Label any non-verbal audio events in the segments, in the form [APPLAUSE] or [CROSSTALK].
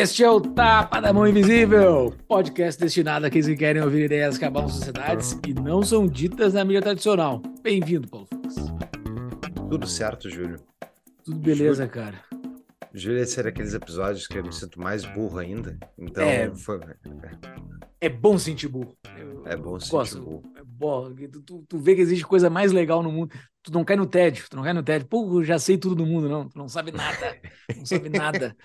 Este é o Tapa da Mão Invisível, podcast destinado àqueles que querem ouvir ideias que abalam sociedades e não são ditas na mídia tradicional. Bem-vindo, Paulo. Tudo certo, Júlio. Tudo beleza, Júlio, cara. Júlio, esse era aqueles episódios que eu me sinto mais burro ainda. Então, é, foi... é bom sentir burro. Eu é bom sentir gosto. burro. É bom. Tu, tu, vê que existe coisa mais legal no mundo tu não cai no tédio, tu não cai no tédio. Pô, já sei tudo do mundo, não. Tu não sabe nada. Não sabe [LAUGHS] nada.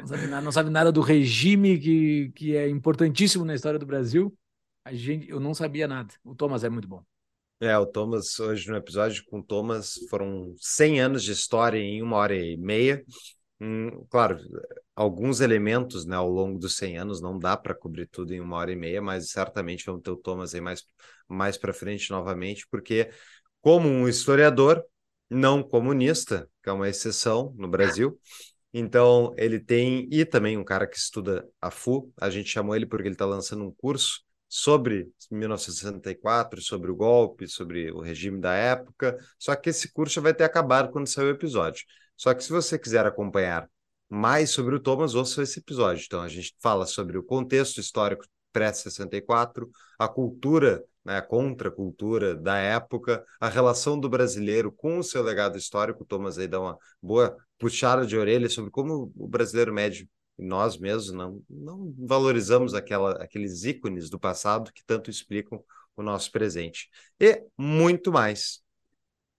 Não sabe nada, não sabe nada do regime que, que é importantíssimo na história do Brasil. A gente, eu não sabia nada. O Thomas é muito bom. É, o Thomas, hoje no episódio com o Thomas, foram 100 anos de história em uma hora e meia. Hum, claro, alguns elementos né, ao longo dos 100 anos não dá para cobrir tudo em uma hora e meia, mas certamente vamos ter o Thomas aí mais, mais para frente novamente, porque como um historiador não comunista, que é uma exceção no Brasil. Então, ele tem, e também um cara que estuda a FU, a gente chamou ele porque ele está lançando um curso sobre 1964, sobre o golpe, sobre o regime da época. Só que esse curso vai ter acabado quando sair o episódio. Só que se você quiser acompanhar mais sobre o Thomas, ouça esse episódio. Então, a gente fala sobre o contexto histórico pré-64, a cultura né, a contracultura da época, a relação do brasileiro com o seu legado histórico. Thomas aí dá uma boa puxada de orelha sobre como o brasileiro médio nós mesmos não, não valorizamos aquela, aqueles ícones do passado que tanto explicam o nosso presente. E muito mais.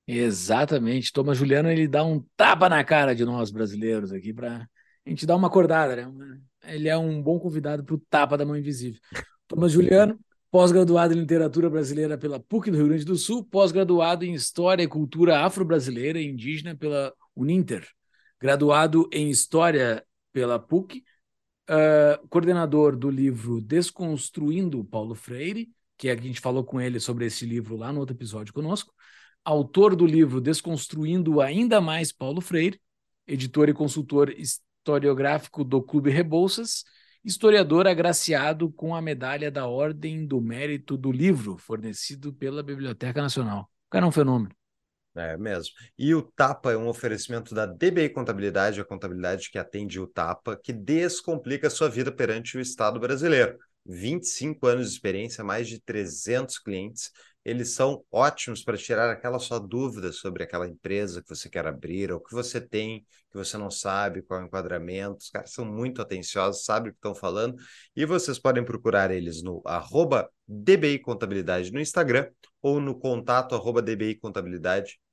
Exatamente. Thomas Juliano ele dá um tapa na cara de nós brasileiros aqui para a gente dar uma acordada. Né? Ele é um bom convidado para o tapa da mão invisível. Thomas Juliano, pós-graduado em Literatura Brasileira pela PUC do Rio Grande do Sul, pós-graduado em História e Cultura Afro-Brasileira e Indígena pela Uninter, graduado em História pela PUC, uh, coordenador do livro Desconstruindo Paulo Freire, que a gente falou com ele sobre esse livro lá no outro episódio conosco, autor do livro Desconstruindo Ainda Mais Paulo Freire, editor e consultor historiográfico do Clube Rebouças, historiador agraciado com a medalha da Ordem do Mérito do Livro, fornecido pela Biblioteca Nacional. O cara é um fenômeno. É mesmo. E o Tapa é um oferecimento da DBI Contabilidade, a contabilidade que atende o Tapa, que descomplica a sua vida perante o Estado brasileiro. 25 anos de experiência, mais de 300 clientes eles são ótimos para tirar aquela sua dúvida sobre aquela empresa que você quer abrir, ou que você tem, que você não sabe qual é o enquadramento. Os caras são muito atenciosos, sabem o que estão falando, e vocês podem procurar eles no arroba DBI Contabilidade no Instagram ou no contato arroba dbicontabilidade.com.br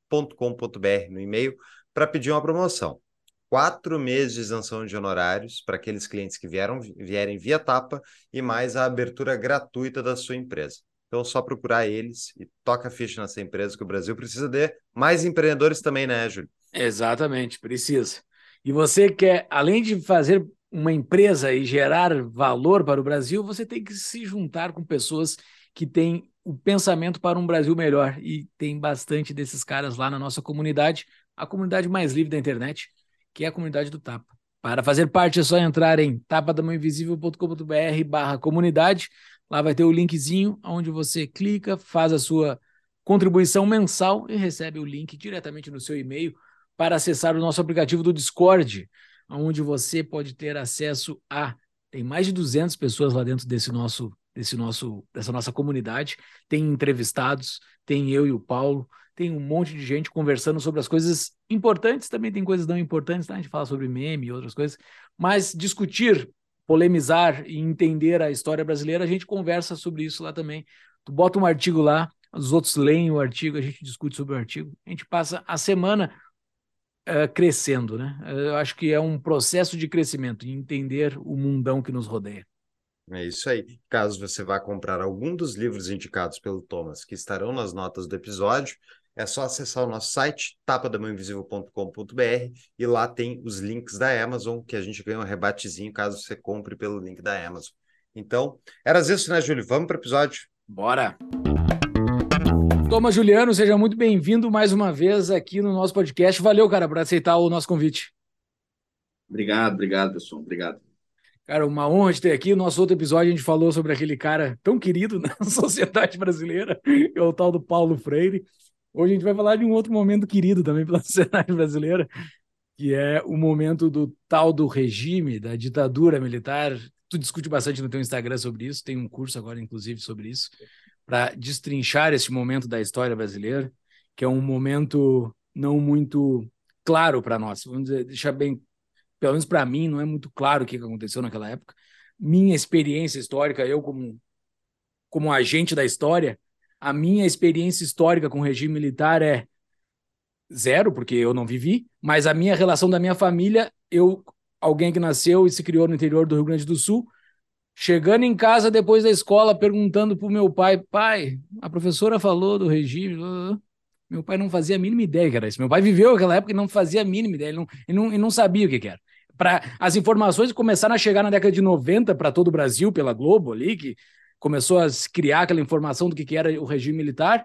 no e-mail para pedir uma promoção. Quatro meses de isenção de honorários para aqueles clientes que vieram, vierem via tapa e mais a abertura gratuita da sua empresa. Então, só procurar eles e toca a ficha nessa empresa que o Brasil precisa de mais empreendedores também, né, Júlio? Exatamente, precisa. E você quer, além de fazer uma empresa e gerar valor para o Brasil, você tem que se juntar com pessoas que têm o pensamento para um Brasil melhor. E tem bastante desses caras lá na nossa comunidade, a comunidade mais livre da internet, que é a comunidade do Tapa. Para fazer parte é só entrar em tapadamãoinvisível.com.br barra comunidade. Lá vai ter o linkzinho onde você clica, faz a sua contribuição mensal e recebe o link diretamente no seu e-mail para acessar o nosso aplicativo do Discord, onde você pode ter acesso a tem mais de 200 pessoas lá dentro desse nosso desse nosso dessa nossa comunidade, tem entrevistados, tem eu e o Paulo, tem um monte de gente conversando sobre as coisas importantes, também tem coisas não importantes, tá? a gente fala sobre meme e outras coisas, mas discutir polemizar e entender a história brasileira, a gente conversa sobre isso lá também. Tu bota um artigo lá, os outros leem o artigo, a gente discute sobre o artigo. A gente passa a semana uh, crescendo, né? Eu acho que é um processo de crescimento, de entender o mundão que nos rodeia. É isso aí. Caso você vá comprar algum dos livros indicados pelo Thomas, que estarão nas notas do episódio, é só acessar o nosso site, tapadamãoinvisível.com.br, e lá tem os links da Amazon, que a gente ganha um rebatezinho caso você compre pelo link da Amazon. Então, era isso, né, Júlio? Vamos para o episódio. Bora! Thomas Juliano, seja muito bem-vindo mais uma vez aqui no nosso podcast. Valeu, cara, por aceitar o nosso convite. Obrigado, obrigado, pessoal. Obrigado. Cara, uma honra te ter aqui. No nosso outro episódio, a gente falou sobre aquele cara tão querido [LAUGHS] na sociedade brasileira, que é o tal do Paulo Freire. Hoje a gente vai falar de um outro momento querido também pela [LAUGHS] sociedade brasileira, que é o momento do tal do regime, da ditadura militar. Tu discute bastante no teu Instagram sobre isso, tem um curso agora, inclusive, sobre isso, para destrinchar esse momento da história brasileira, que é um momento não muito claro para nós. Vamos dizer, deixar bem pelo menos para mim, não é muito claro o que aconteceu naquela época. Minha experiência histórica, eu como, como agente da história, a minha experiência histórica com o regime militar é zero, porque eu não vivi, mas a minha relação da minha família, eu, alguém que nasceu e se criou no interior do Rio Grande do Sul, chegando em casa depois da escola, perguntando para o meu pai, pai, a professora falou do regime, meu pai não fazia a mínima ideia que era isso. Meu pai viveu aquela época e não fazia a mínima ideia, ele não, ele não, ele não sabia o que, que era para as informações começaram a chegar na década de 90 para todo o Brasil, pela Globo ali, que começou a criar aquela informação do que, que era o regime militar,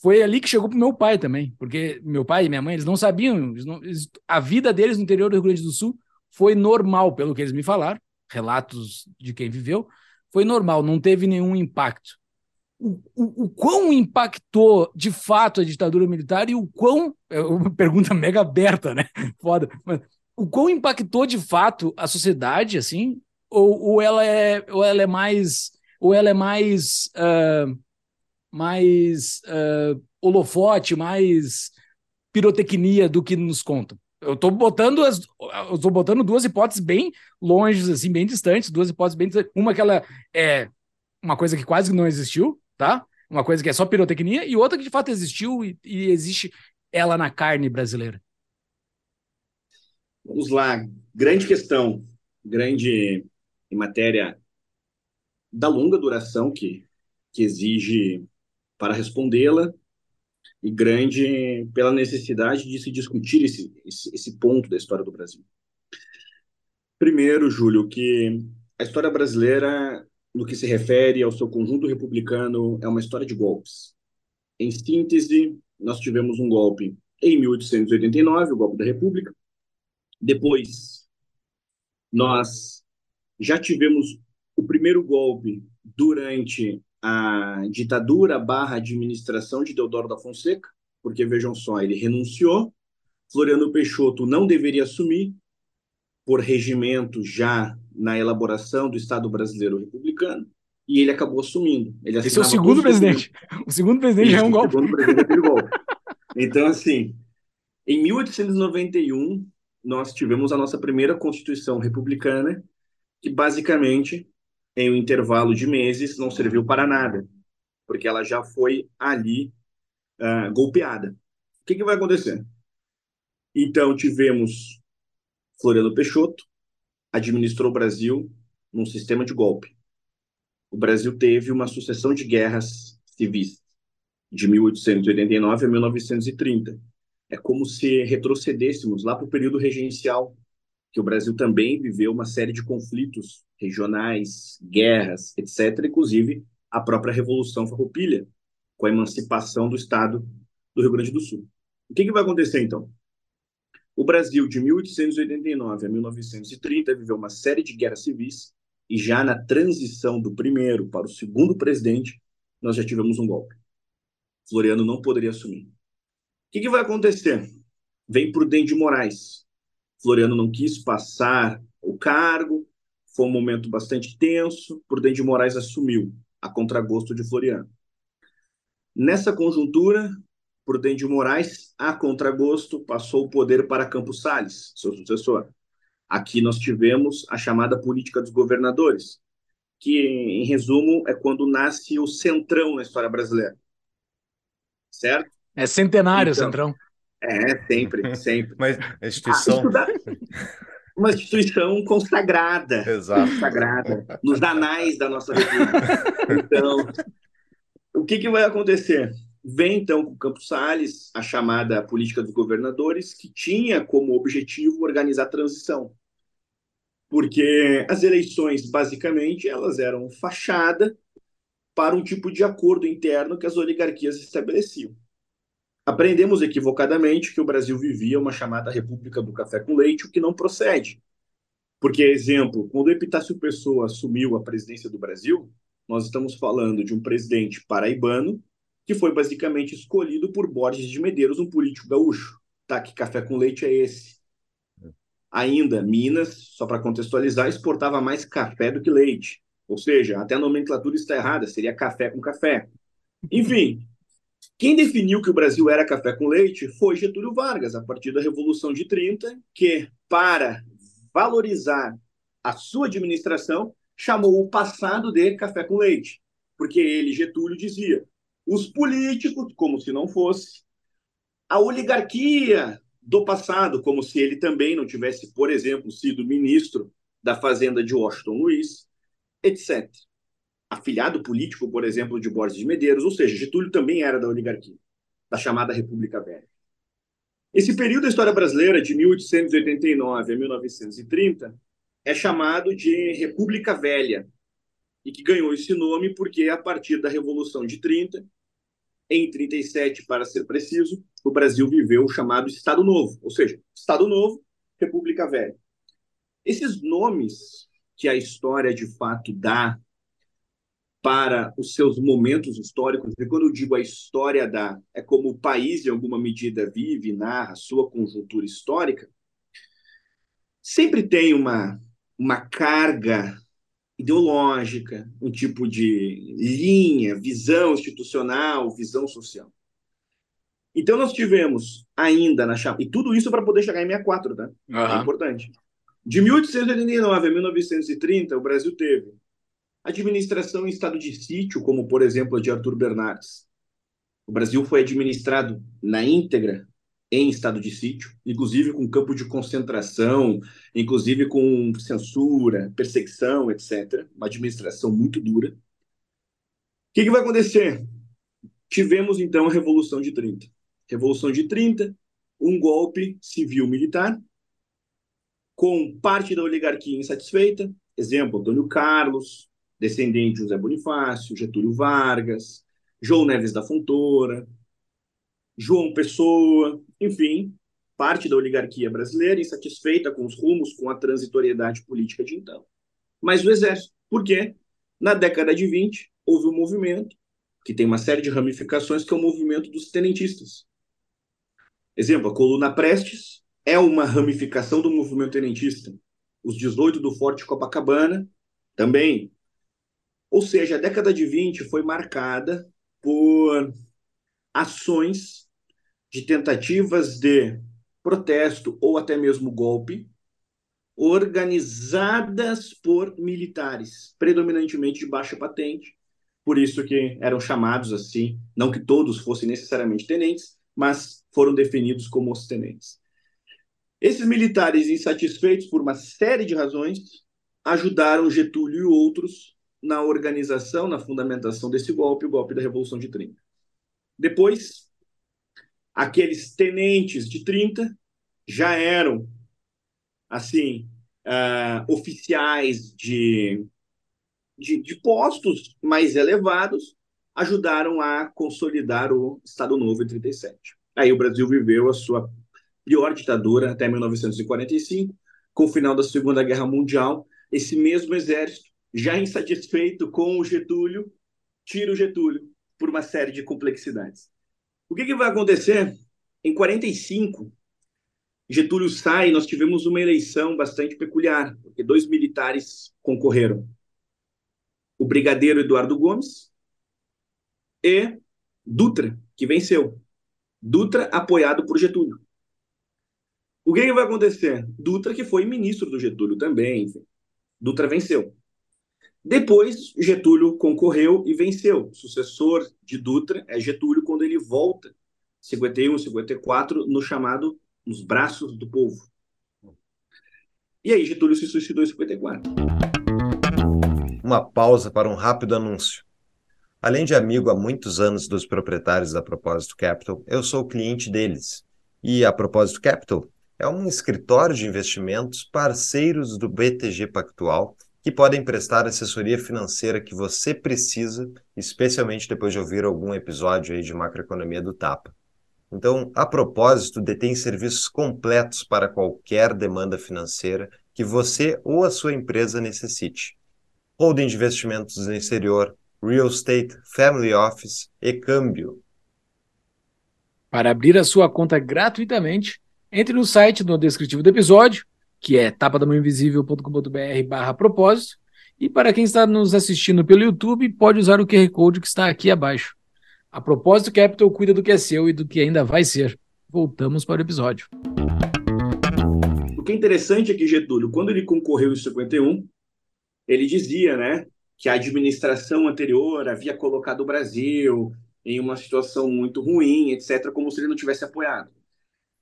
foi ali que chegou para meu pai também, porque meu pai e minha mãe, eles não sabiam, eles não, eles, a vida deles no interior do Rio Grande do Sul foi normal, pelo que eles me falaram, relatos de quem viveu, foi normal, não teve nenhum impacto. O, o, o, quão impactou de fato a ditadura militar e o quão. É uma [LAUGHS] pergunta mega aberta, né? Foda. Mas o quão impactou de fato a sociedade, assim, ou, ou ela é ou ela é mais ou ela é mais uh, mais uh, holofote, mais pirotecnia do que nos contam. Eu estou botando as, eu tô botando duas hipóteses bem longe, assim, bem distantes, duas hipóteses bem distantes. Uma que ela é uma coisa que quase não existiu, tá? Uma coisa que é só pirotecnia, e outra que de fato existiu e, e existe ela na carne brasileira. Vamos lá, grande questão, grande em matéria da longa duração que, que exige para respondê-la e grande pela necessidade de se discutir esse, esse, esse ponto da história do Brasil. Primeiro, Júlio, que a história brasileira, no que se refere ao seu conjunto republicano, é uma história de golpes. Em síntese, nós tivemos um golpe em 1889, o golpe da República, depois, nós já tivemos o primeiro golpe durante a ditadura barra administração de Deodoro da Fonseca, porque vejam só, ele renunciou, Floriano Peixoto não deveria assumir, por regimento já na elaboração do Estado brasileiro republicano, e ele acabou assumindo. Ele Esse é o segundo presidente. O segundo presidente Isso, já é um golpe. O segundo presidente é golpe. Então, assim, em 1891, nós tivemos a nossa primeira Constituição republicana, que basicamente, em um intervalo de meses, não serviu para nada, porque ela já foi ali uh, golpeada. O que, que vai acontecer? Então, tivemos Floriano Peixoto, administrou o Brasil num sistema de golpe. O Brasil teve uma sucessão de guerras civis, de 1889 a 1930 é como se retrocedêssemos lá para o período regencial, que o Brasil também viveu uma série de conflitos regionais, guerras, etc., inclusive a própria Revolução Farroupilha, com a emancipação do Estado do Rio Grande do Sul. O que, que vai acontecer, então? O Brasil, de 1889 a 1930, viveu uma série de guerras civis, e já na transição do primeiro para o segundo presidente, nós já tivemos um golpe. Floriano não poderia assumir que, que vai acontecer? Vem Prudente de Moraes. Floriano não quis passar o cargo, foi um momento bastante tenso. Prudente de Moraes assumiu, a contragosto de Floriano. Nessa conjuntura, Prudente de Moraes, a contragosto, passou o poder para Campos Salles, seu sucessor. Aqui nós tivemos a chamada política dos governadores, que, em resumo, é quando nasce o centrão na história brasileira. Certo? É centenário, então, Centrão. É, sempre, [LAUGHS] sempre. Mas a instituição. Ah, [LAUGHS] uma instituição consagrada. Exato. Consagrada nos anais da nossa república. Então, o que, que vai acontecer? Vem, então, com o Campos Salles, a chamada política dos governadores, que tinha como objetivo organizar a transição. Porque as eleições, basicamente, elas eram fachada para um tipo de acordo interno que as oligarquias estabeleciam. Aprendemos equivocadamente que o Brasil vivia uma chamada República do Café com Leite, o que não procede. Porque, exemplo, quando Epitácio Pessoa assumiu a presidência do Brasil, nós estamos falando de um presidente paraibano que foi basicamente escolhido por Borges de Medeiros, um político gaúcho. Tá, que café com leite é esse? Ainda, Minas, só para contextualizar, exportava mais café do que leite. Ou seja, até a nomenclatura está errada, seria café com café. Enfim, quem definiu que o Brasil era café com leite foi Getúlio Vargas, a partir da Revolução de 30, que, para valorizar a sua administração, chamou o passado de café com leite. Porque ele, Getúlio, dizia: os políticos, como se não fosse, a oligarquia do passado, como se ele também não tivesse, por exemplo, sido ministro da Fazenda de Washington Luiz, etc. Afiliado político, por exemplo, de Borges de Medeiros, ou seja, Getúlio também era da oligarquia, da chamada República Velha. Esse período da história brasileira, de 1889 a 1930, é chamado de República Velha, e que ganhou esse nome porque, a partir da Revolução de 30, em 37, para ser preciso, o Brasil viveu o chamado Estado Novo, ou seja, Estado Novo, República Velha. Esses nomes que a história de fato dá para os seus momentos históricos, e quando eu digo a história dá, é como o país, em alguma medida, vive, narra sua conjuntura histórica, sempre tem uma, uma carga ideológica, um tipo de linha, visão institucional, visão social. Então nós tivemos ainda na chapa, e tudo isso para poder chegar em 64, tá? Uhum. É importante. De 1889 a 1930, o Brasil teve administração em estado de sítio, como por exemplo a de Arthur Bernardes. O Brasil foi administrado na íntegra em estado de sítio, inclusive com campo de concentração, inclusive com censura, perseguição, etc. Uma administração muito dura. O que, que vai acontecer? Tivemos então a Revolução de 30. Revolução de 30, um golpe civil-militar, com parte da oligarquia insatisfeita, exemplo, Antônio Carlos, descendente de José Bonifácio, Getúlio Vargas, João Neves da Fontoura, João Pessoa, enfim, parte da oligarquia brasileira insatisfeita com os rumos, com a transitoriedade política de então. Mas o exército. Por quê? Na década de 20, houve um movimento que tem uma série de ramificações, que é o movimento dos tenentistas. Exemplo, a coluna Prestes é uma ramificação do movimento tenentista. Os 18 do Forte Copacabana também. Ou seja, a década de 20 foi marcada por ações de tentativas de protesto ou até mesmo golpe, organizadas por militares, predominantemente de baixa patente, por isso que eram chamados assim, não que todos fossem necessariamente tenentes, mas foram definidos como os tenentes. Esses militares, insatisfeitos por uma série de razões, ajudaram Getúlio e outros na organização, na fundamentação desse golpe, o golpe da Revolução de 30. Depois, aqueles tenentes de 30 já eram, assim, uh, oficiais de, de, de postos mais elevados, ajudaram a consolidar o Estado Novo em 37. Aí o Brasil viveu a sua pior ditadura até 1945, com o final da Segunda Guerra Mundial. Esse mesmo exército, já insatisfeito com o Getúlio, tira o Getúlio por uma série de complexidades. O que, que vai acontecer? Em 45, Getúlio sai, nós tivemos uma eleição bastante peculiar, porque dois militares concorreram. O brigadeiro Eduardo Gomes e Dutra, que venceu. Dutra apoiado por Getúlio. O que, que vai acontecer? Dutra, que foi ministro do Getúlio também, enfim. Dutra venceu. Depois, Getúlio concorreu e venceu. O sucessor de Dutra é Getúlio quando ele volta, 51, 54, no chamado Nos Braços do Povo. E aí, Getúlio se suicidou em 54. Uma pausa para um rápido anúncio. Além de amigo há muitos anos dos proprietários da Propósito Capital, eu sou cliente deles. E a Propósito Capital é um escritório de investimentos parceiros do BTG Pactual que podem prestar assessoria financeira que você precisa, especialmente depois de ouvir algum episódio aí de macroeconomia do Tapa. Então, a propósito, detém serviços completos para qualquer demanda financeira que você ou a sua empresa necessite. Holding de investimentos no exterior, real estate, family office e câmbio. Para abrir a sua conta gratuitamente, entre no site no descritivo do episódio que é tapadamãoinvisível.com.br barra propósito. E para quem está nos assistindo pelo YouTube, pode usar o QR Code que está aqui abaixo. A Propósito Capital cuida do que é seu e do que ainda vai ser. Voltamos para o episódio. O que é interessante é que Getúlio, quando ele concorreu em 51, ele dizia, né, que a administração anterior havia colocado o Brasil em uma situação muito ruim, etc., como se ele não tivesse apoiado.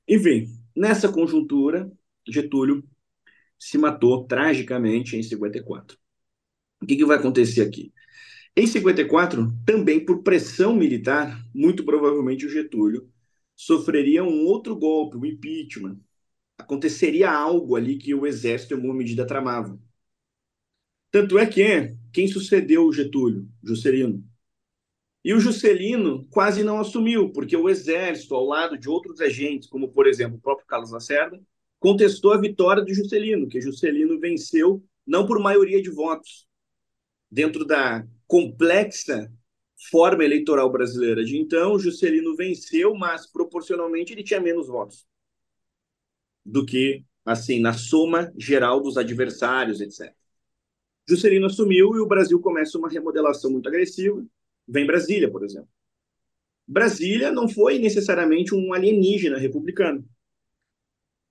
Enfim, nessa conjuntura, Getúlio se matou tragicamente em 54. O que, que vai acontecer aqui? Em 54, também por pressão militar, muito provavelmente o Getúlio sofreria um outro golpe, o impeachment. Aconteceria algo ali que o exército, em alguma medida, tramava. Tanto é que quem sucedeu o Getúlio? Juscelino. E o Juscelino quase não assumiu, porque o exército, ao lado de outros agentes, como por exemplo o próprio Carlos Lacerda, contestou a vitória do Juscelino, que Juscelino venceu não por maioria de votos. Dentro da complexa forma eleitoral brasileira de então, Juscelino venceu, mas proporcionalmente ele tinha menos votos do que assim na soma geral dos adversários, etc. Juscelino assumiu e o Brasil começa uma remodelação muito agressiva. Vem Brasília, por exemplo. Brasília não foi necessariamente um alienígena republicano.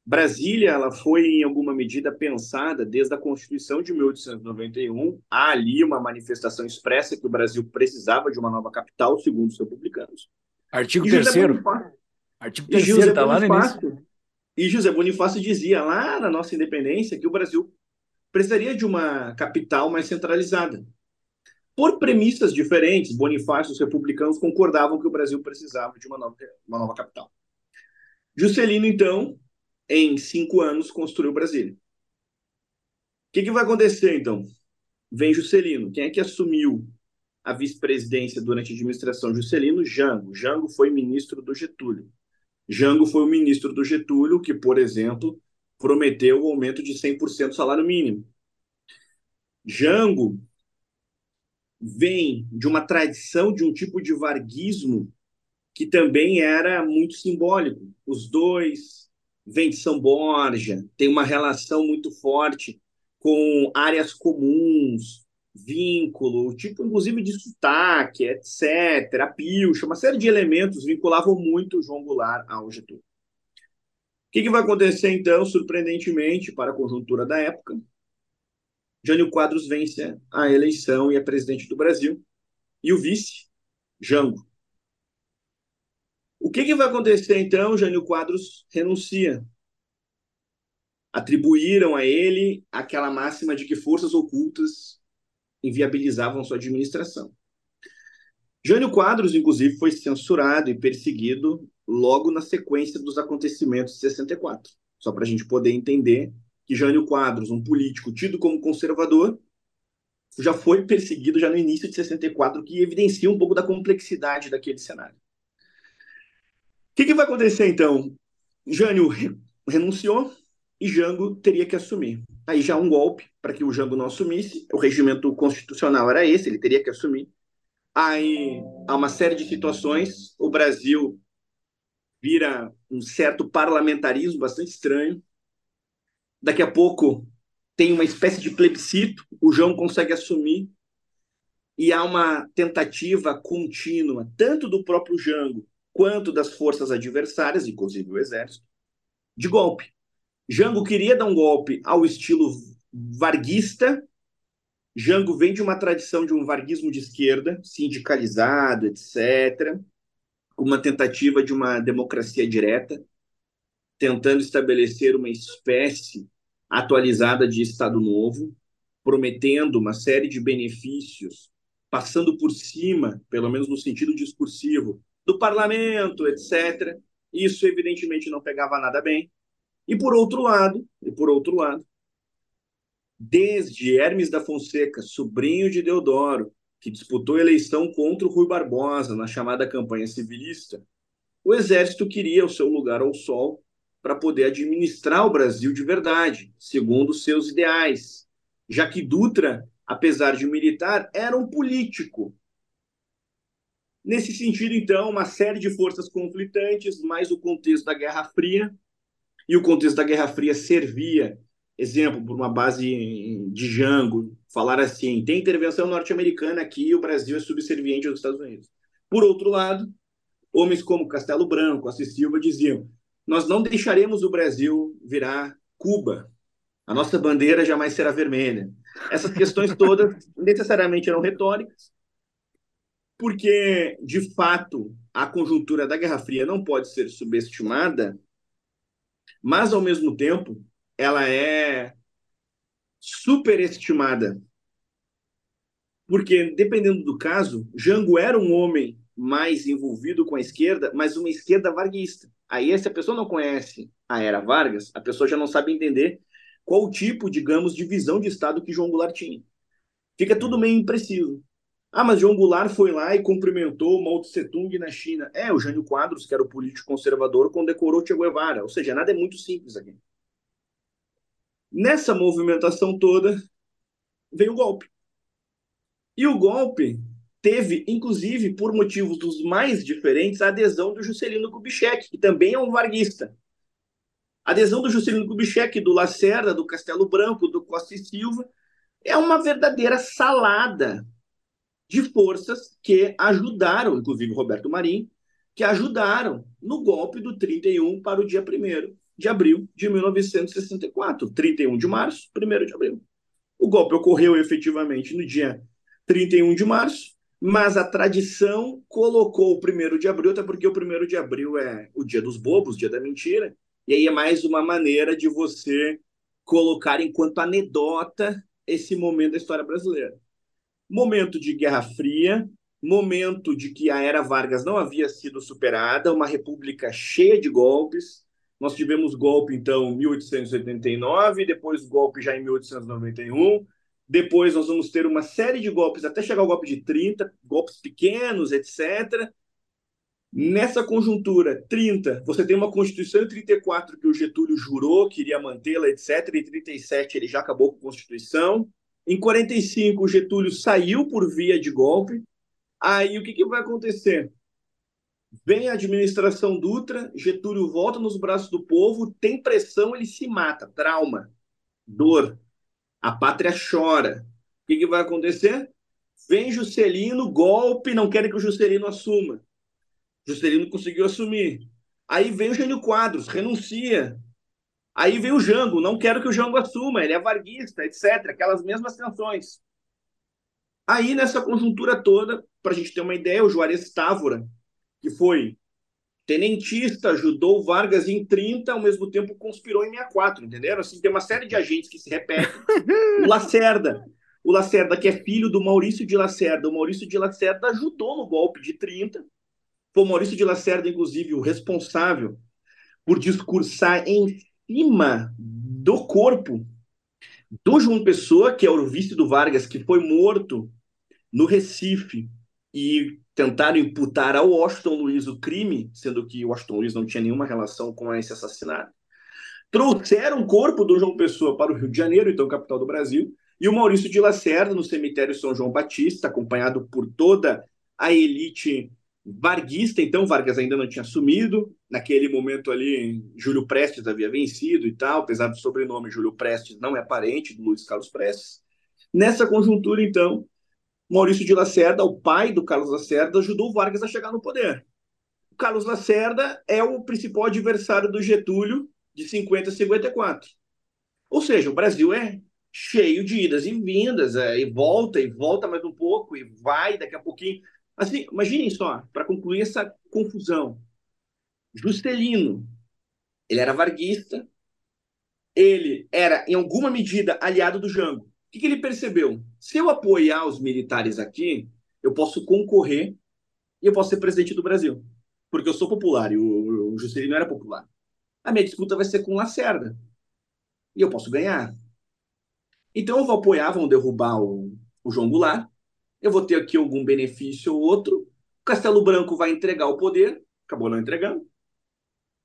Brasília ela foi em alguma medida pensada desde a Constituição de 1891. Há ali uma manifestação expressa que o Brasil precisava de uma nova capital, segundo os republicanos. Artigo 3 Artigo 3 está lá no início. E José Bonifácio dizia lá na nossa independência que o Brasil precisaria de uma capital mais centralizada. Por premissas diferentes, Bonifácio e os republicanos concordavam que o Brasil precisava de uma nova, uma nova capital. Juscelino, então, em cinco anos, construiu Brasília. O que, que vai acontecer, então? Vem Juscelino. Quem é que assumiu a vice-presidência durante a administração Juscelino? Jango. Jango foi ministro do Getúlio. Jango foi o ministro do Getúlio que, por exemplo, prometeu o aumento de 100% do salário mínimo. Jango vem de uma tradição de um tipo de varguismo que também era muito simbólico. Os dois vem de São Borja, tem uma relação muito forte com áreas comuns, vínculo, tipo inclusive de sotaque, etc., a pilcha, uma série de elementos vinculavam muito o João Goulart ao Getúlio. O que, que vai acontecer então, surpreendentemente, para a conjuntura da época? Jânio Quadros vence a eleição e é presidente do Brasil, e o vice, Jango, o que, que vai acontecer então? Jânio Quadros renuncia. Atribuíram a ele aquela máxima de que forças ocultas inviabilizavam sua administração. Jânio Quadros, inclusive, foi censurado e perseguido logo na sequência dos acontecimentos de 64. Só para a gente poder entender que Jânio Quadros, um político tido como conservador, já foi perseguido já no início de 64, que evidencia um pouco da complexidade daquele cenário. Que, que vai acontecer então? Jânio renunciou e Jango teria que assumir. Aí já um golpe para que o Jango não assumisse. O regimento constitucional era esse, ele teria que assumir. Aí há uma série de situações. O Brasil vira um certo parlamentarismo bastante estranho. Daqui a pouco tem uma espécie de plebiscito, o João consegue assumir e há uma tentativa contínua, tanto do próprio Jango quanto das forças adversárias, inclusive o exército, de golpe. Jango queria dar um golpe ao estilo varguista. Jango vem de uma tradição de um varguismo de esquerda, sindicalizado, etc., uma tentativa de uma democracia direta, tentando estabelecer uma espécie atualizada de Estado Novo, prometendo uma série de benefícios, passando por cima, pelo menos no sentido discursivo, do parlamento, etc. Isso evidentemente não pegava nada bem. E por outro lado, e por outro lado, desde Hermes da Fonseca, sobrinho de Deodoro, que disputou eleição contra o Rui Barbosa na chamada campanha civilista, o exército queria o seu lugar ao sol para poder administrar o Brasil de verdade, segundo seus ideais, já que Dutra, apesar de militar, era um político. Nesse sentido, então, uma série de forças conflitantes, mais o contexto da Guerra Fria, e o contexto da Guerra Fria servia, exemplo, por uma base de Jango, falar assim: tem intervenção norte-americana aqui e o Brasil é subserviente aos Estados Unidos. Por outro lado, homens como Castelo Branco, Assis Silva diziam: nós não deixaremos o Brasil virar Cuba. A nossa bandeira jamais será vermelha. Essas questões todas necessariamente eram retóricas, porque, de fato, a conjuntura da Guerra Fria não pode ser subestimada, mas, ao mesmo tempo, ela é superestimada. Porque, dependendo do caso, Jango era um homem mais envolvido com a esquerda, mas uma esquerda varguista. Aí, se a pessoa não conhece a era Vargas, a pessoa já não sabe entender qual o tipo, digamos, de visão de Estado que João Goulart tinha. Fica tudo meio impreciso. Ah, mas João Goulart foi lá e cumprimentou Mao Tse Tung na China. É, o Jânio Quadros, que era o político conservador, condecorou Che Guevara. Ou seja, nada é muito simples aqui. Nessa movimentação toda, veio o golpe. E o golpe teve, inclusive, por motivos dos mais diferentes, a adesão do Juscelino Kubitschek, que também é um varguista. A adesão do Juscelino Kubitschek, do Lacerda, do Castelo Branco, do Costa e Silva, é uma verdadeira salada de forças que ajudaram, inclusive Roberto Marinho, que ajudaram no golpe do 31 para o dia 1 de abril de 1964, 31 de março, 1 de abril. O golpe ocorreu efetivamente no dia 31 de março, mas a tradição colocou o 1 de abril, até porque o 1 de abril é o dia dos bobos, dia da mentira, e aí é mais uma maneira de você colocar enquanto anedota esse momento da história brasileira momento de Guerra Fria, momento de que a era Vargas não havia sido superada, uma república cheia de golpes. Nós tivemos golpe, então, em 1889, depois golpe já em 1891. Depois nós vamos ter uma série de golpes, até chegar ao golpe de 30, golpes pequenos, etc. Nessa conjuntura, 30, você tem uma Constituição em 34 que o Getúlio jurou que iria mantê-la, etc. Em 37 ele já acabou com a Constituição. Em 45, o Getúlio saiu por via de golpe. Aí o que, que vai acontecer? Vem a administração Dutra, Getúlio volta nos braços do povo, tem pressão, ele se mata. Trauma, dor. A pátria chora. O que, que vai acontecer? Vem Juscelino, golpe, não querem que o Juscelino assuma. Juscelino conseguiu assumir. Aí vem o Gênio Quadros, renuncia. Aí vem o Jango, não quero que o Jango assuma, ele é varguista, etc. Aquelas mesmas tensões. Aí, nessa conjuntura toda, para a gente ter uma ideia, o Juarez Távora, que foi tenentista, ajudou Vargas em 30, ao mesmo tempo conspirou em 64, entenderam? Assim, tem uma série de agentes que se repetem. o Lacerda, o Lacerda, que é filho do Maurício de Lacerda, o Maurício de Lacerda ajudou no golpe de 30. Foi o Maurício de Lacerda, inclusive, o responsável por discursar em cima do corpo do João Pessoa, que é o vice do Vargas, que foi morto no Recife e tentaram imputar ao Washington Luiz o crime, sendo que Washington Luiz não tinha nenhuma relação com esse assassinato. Trouxeram o corpo do João Pessoa para o Rio de Janeiro, então capital do Brasil, e o Maurício de Lacerda no cemitério São João Batista, acompanhado por toda a elite varguista, então Vargas ainda não tinha assumido. Naquele momento ali, Júlio Prestes havia vencido e tal, apesar do sobrenome Júlio Prestes não é parente do Luiz Carlos Prestes. Nessa conjuntura, então, Maurício de Lacerda, o pai do Carlos Lacerda, ajudou Vargas a chegar no poder. O Carlos Lacerda é o principal adversário do Getúlio de 50 a 54. Ou seja, o Brasil é cheio de idas e vindas, é, e volta, e volta mais um pouco, e vai daqui a pouquinho. Assim, imaginem só, para concluir essa confusão. Juscelino, ele era varguista, ele era, em alguma medida, aliado do Jango. O que, que ele percebeu? Se eu apoiar os militares aqui, eu posso concorrer e eu posso ser presidente do Brasil. Porque eu sou popular e o, o Juscelino era popular. A minha disputa vai ser com Lacerda. E eu posso ganhar. Então eu vou apoiar, vão derrubar o, o João Goulart, eu vou ter aqui algum benefício ou outro, o Castelo Branco vai entregar o poder, acabou não entregando,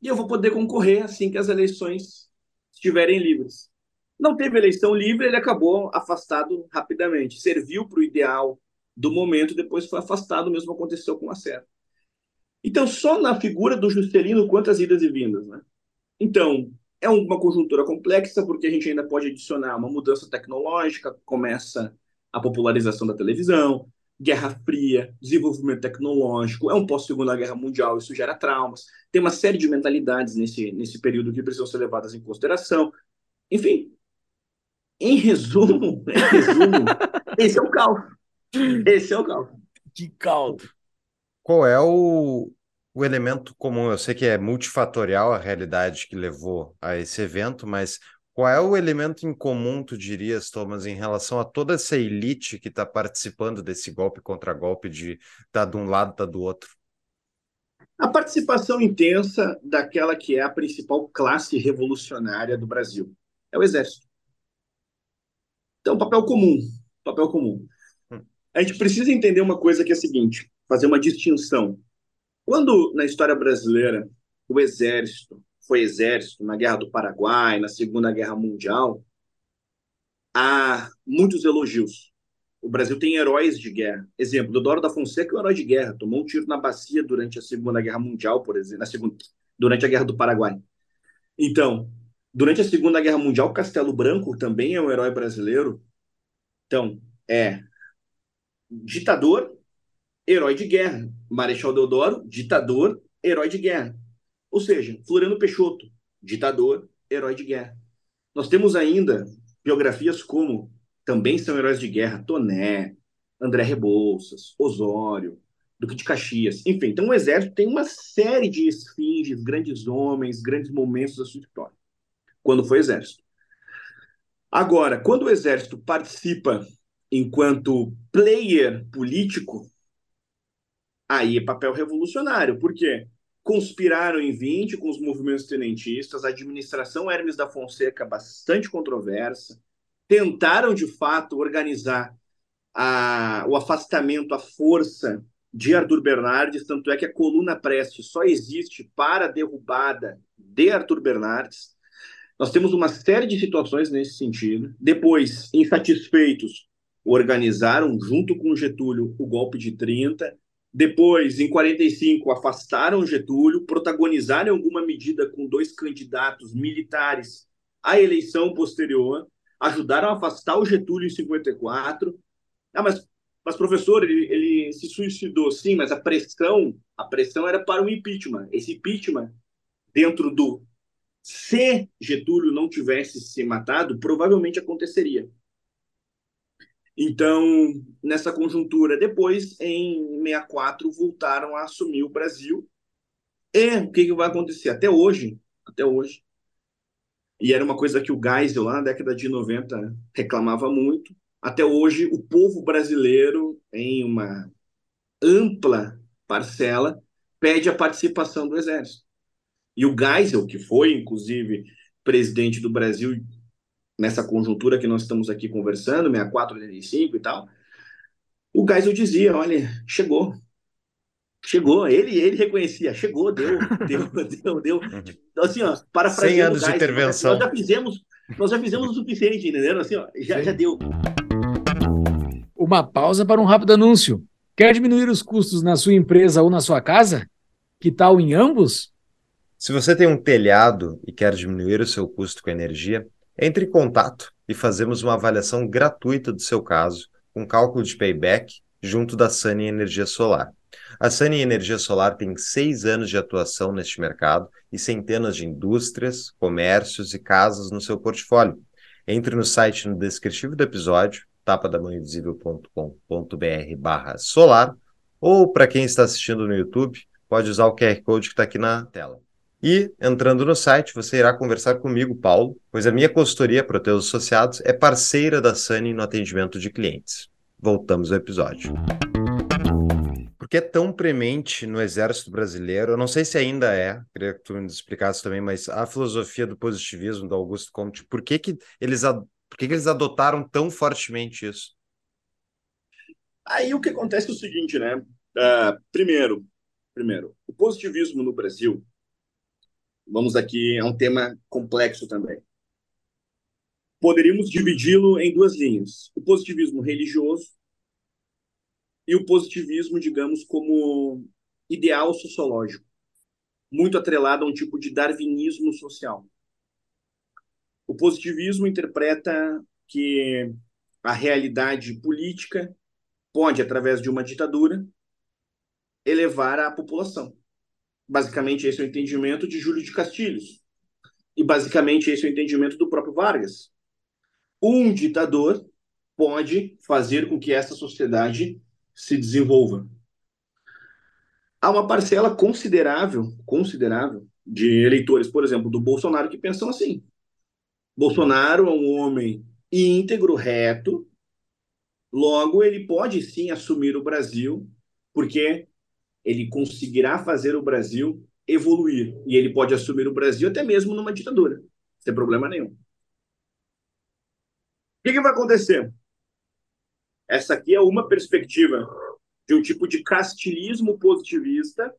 e eu vou poder concorrer assim que as eleições estiverem livres. Não teve eleição livre, ele acabou afastado rapidamente. Serviu para o ideal do momento, depois foi afastado, mesmo aconteceu com a Serra. Então, só na figura do Juscelino, quantas idas e vindas, né? Então, é uma conjuntura complexa, porque a gente ainda pode adicionar uma mudança tecnológica, começa a popularização da televisão, Guerra Fria, desenvolvimento tecnológico, é um pós-segunda guerra mundial, isso gera traumas, tem uma série de mentalidades nesse, nesse período que precisam ser levadas em consideração. Enfim, em resumo, [LAUGHS] em resumo esse é o caos. Esse é o caos. Que caldo. Qual é o, o elemento comum? Eu sei que é multifatorial a realidade que levou a esse evento, mas qual é o elemento em comum, tu dirias, Thomas, em relação a toda essa elite que está participando desse golpe contra golpe de tá de um lado, tá do outro? A participação intensa daquela que é a principal classe revolucionária do Brasil. É o Exército. Então, papel comum. Papel comum. Hum. A gente precisa entender uma coisa que é a seguinte: fazer uma distinção. Quando na história brasileira o Exército foi exército na Guerra do Paraguai, na Segunda Guerra Mundial, há muitos elogios. O Brasil tem heróis de guerra. Exemplo, Deodoro da Fonseca é um herói de guerra. Tomou um tiro na bacia durante a Segunda Guerra Mundial, por exemplo, na segunda, durante a Guerra do Paraguai. Então, durante a Segunda Guerra Mundial, Castelo Branco também é um herói brasileiro. Então, é ditador, herói de guerra. Marechal Deodoro, ditador, herói de guerra. Ou seja, Floriano Peixoto, ditador, herói de guerra. Nós temos ainda biografias como também são heróis de guerra, Toné, André Rebouças, Osório, Duque de Caxias, enfim. Então o exército tem uma série de esfinges, grandes homens, grandes momentos da sua história, quando foi exército. Agora, quando o exército participa enquanto player político, aí é papel revolucionário. Por quê? Conspiraram em 20 com os movimentos tenentistas, a administração Hermes da Fonseca bastante controversa, tentaram de fato organizar a, o afastamento, a força de Arthur Bernardes, tanto é que a coluna Prestes só existe para a derrubada de Arthur Bernardes. Nós temos uma série de situações nesse sentido. Depois, insatisfeitos, organizaram, junto com Getúlio, o golpe de 30, depois, em 45, afastaram Getúlio, protagonizaram alguma medida com dois candidatos militares à eleição posterior, ajudaram a afastar o Getúlio em 54. Ah, mas, mas professor, ele, ele se suicidou, sim, mas a pressão, a pressão era para o impeachment. Esse impeachment, dentro do se Getúlio não tivesse se matado, provavelmente aconteceria. Então, nessa conjuntura, depois, em 64, voltaram a assumir o Brasil. E o que, que vai acontecer? Até hoje, até hoje, e era uma coisa que o Geisel, lá na década de 90, reclamava muito, até hoje o povo brasileiro, em uma ampla parcela, pede a participação do Exército. E o Geisel, que foi, inclusive, presidente do Brasil nessa conjuntura que nós estamos aqui conversando, 64, 85 e tal, o Geisel dizia, olha, chegou, chegou, ele ele reconhecia, chegou, deu, deu, [LAUGHS] deu, deu. Então, assim, ó, para 100 anos Geisel, de intervenção. Nós já fizemos, nós já fizemos o suficiente, entendeu? Assim, ó, já, já deu. Uma pausa para um rápido anúncio. Quer diminuir os custos na sua empresa ou na sua casa? Que tal em ambos? Se você tem um telhado e quer diminuir o seu custo com energia, entre em contato e fazemos uma avaliação gratuita do seu caso, com cálculo de payback, junto da Sunny Energia Solar. A Sunny Energia Solar tem seis anos de atuação neste mercado e centenas de indústrias, comércios e casas no seu portfólio. Entre no site no descritivo do episódio, tapadamãoinvisível.com.br barra solar, ou para quem está assistindo no YouTube, pode usar o QR Code que está aqui na tela. E, entrando no site, você irá conversar comigo, Paulo, pois a minha consultoria para teus associados é parceira da Sunny no atendimento de clientes. Voltamos ao episódio. Por que é tão premente no exército brasileiro? Eu não sei se ainda é, queria que tu me explicasse também, mas a filosofia do positivismo do Augusto Comte, por que, que eles Por que, que eles adotaram tão fortemente isso? Aí o que acontece é o seguinte, né? Uh, primeiro, primeiro, o positivismo no Brasil, vamos aqui, é um tema complexo também. Poderíamos dividi-lo em duas linhas: o positivismo religioso e o positivismo, digamos, como ideal sociológico, muito atrelado a um tipo de darwinismo social. O positivismo interpreta que a realidade política pode, através de uma ditadura, elevar a população. Basicamente, esse é o entendimento de Júlio de Castilhos. E, basicamente, esse é o entendimento do próprio Vargas. Um ditador pode fazer com que essa sociedade se desenvolva. Há uma parcela considerável, considerável de eleitores, por exemplo, do Bolsonaro que pensam assim. Bolsonaro é um homem íntegro, reto, logo ele pode sim assumir o Brasil, porque ele conseguirá fazer o Brasil evoluir e ele pode assumir o Brasil até mesmo numa ditadura, sem problema nenhum. O que, que vai acontecer? Essa aqui é uma perspectiva de um tipo de castilismo positivista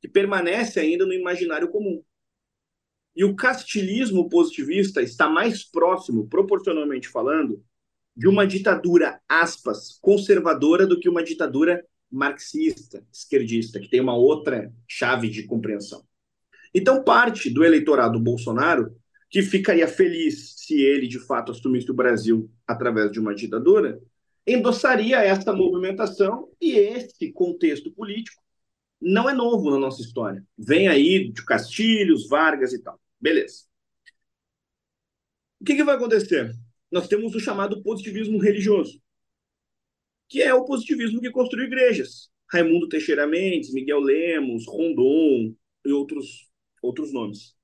que permanece ainda no imaginário comum. E o castilismo positivista está mais próximo, proporcionalmente falando, de uma ditadura, aspas, conservadora do que uma ditadura marxista, esquerdista, que tem uma outra chave de compreensão. Então, parte do eleitorado Bolsonaro, que ficaria feliz se ele de fato assumisse o Brasil através de uma ditadura, endossaria essa movimentação e esse contexto político não é novo na nossa história. Vem aí de Castilhos, Vargas e tal. Beleza. O que, que vai acontecer? Nós temos o chamado positivismo religioso, que é o positivismo que construiu igrejas. Raimundo Teixeira Mendes, Miguel Lemos, Rondon e outros, outros nomes.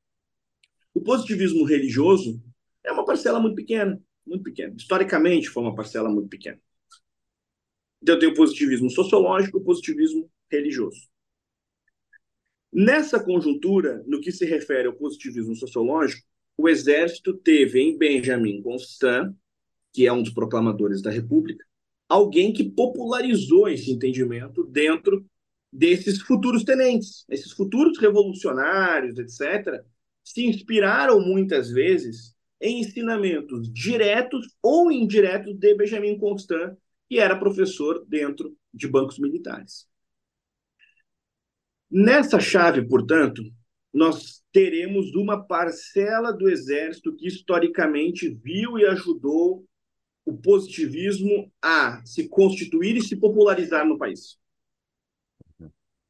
O positivismo religioso é uma parcela muito pequena, muito pequena. Historicamente, foi uma parcela muito pequena. Então, tenho o positivismo sociológico o positivismo religioso. Nessa conjuntura, no que se refere ao positivismo sociológico, o Exército teve em Benjamin Constant, que é um dos proclamadores da República, alguém que popularizou esse entendimento dentro desses futuros tenentes. Esses futuros revolucionários, etc., se inspiraram muitas vezes em ensinamentos diretos ou indiretos de Benjamin Constant, e era professor dentro de bancos militares. Nessa chave, portanto, nós teremos uma parcela do exército que historicamente viu e ajudou o positivismo a se constituir e se popularizar no país.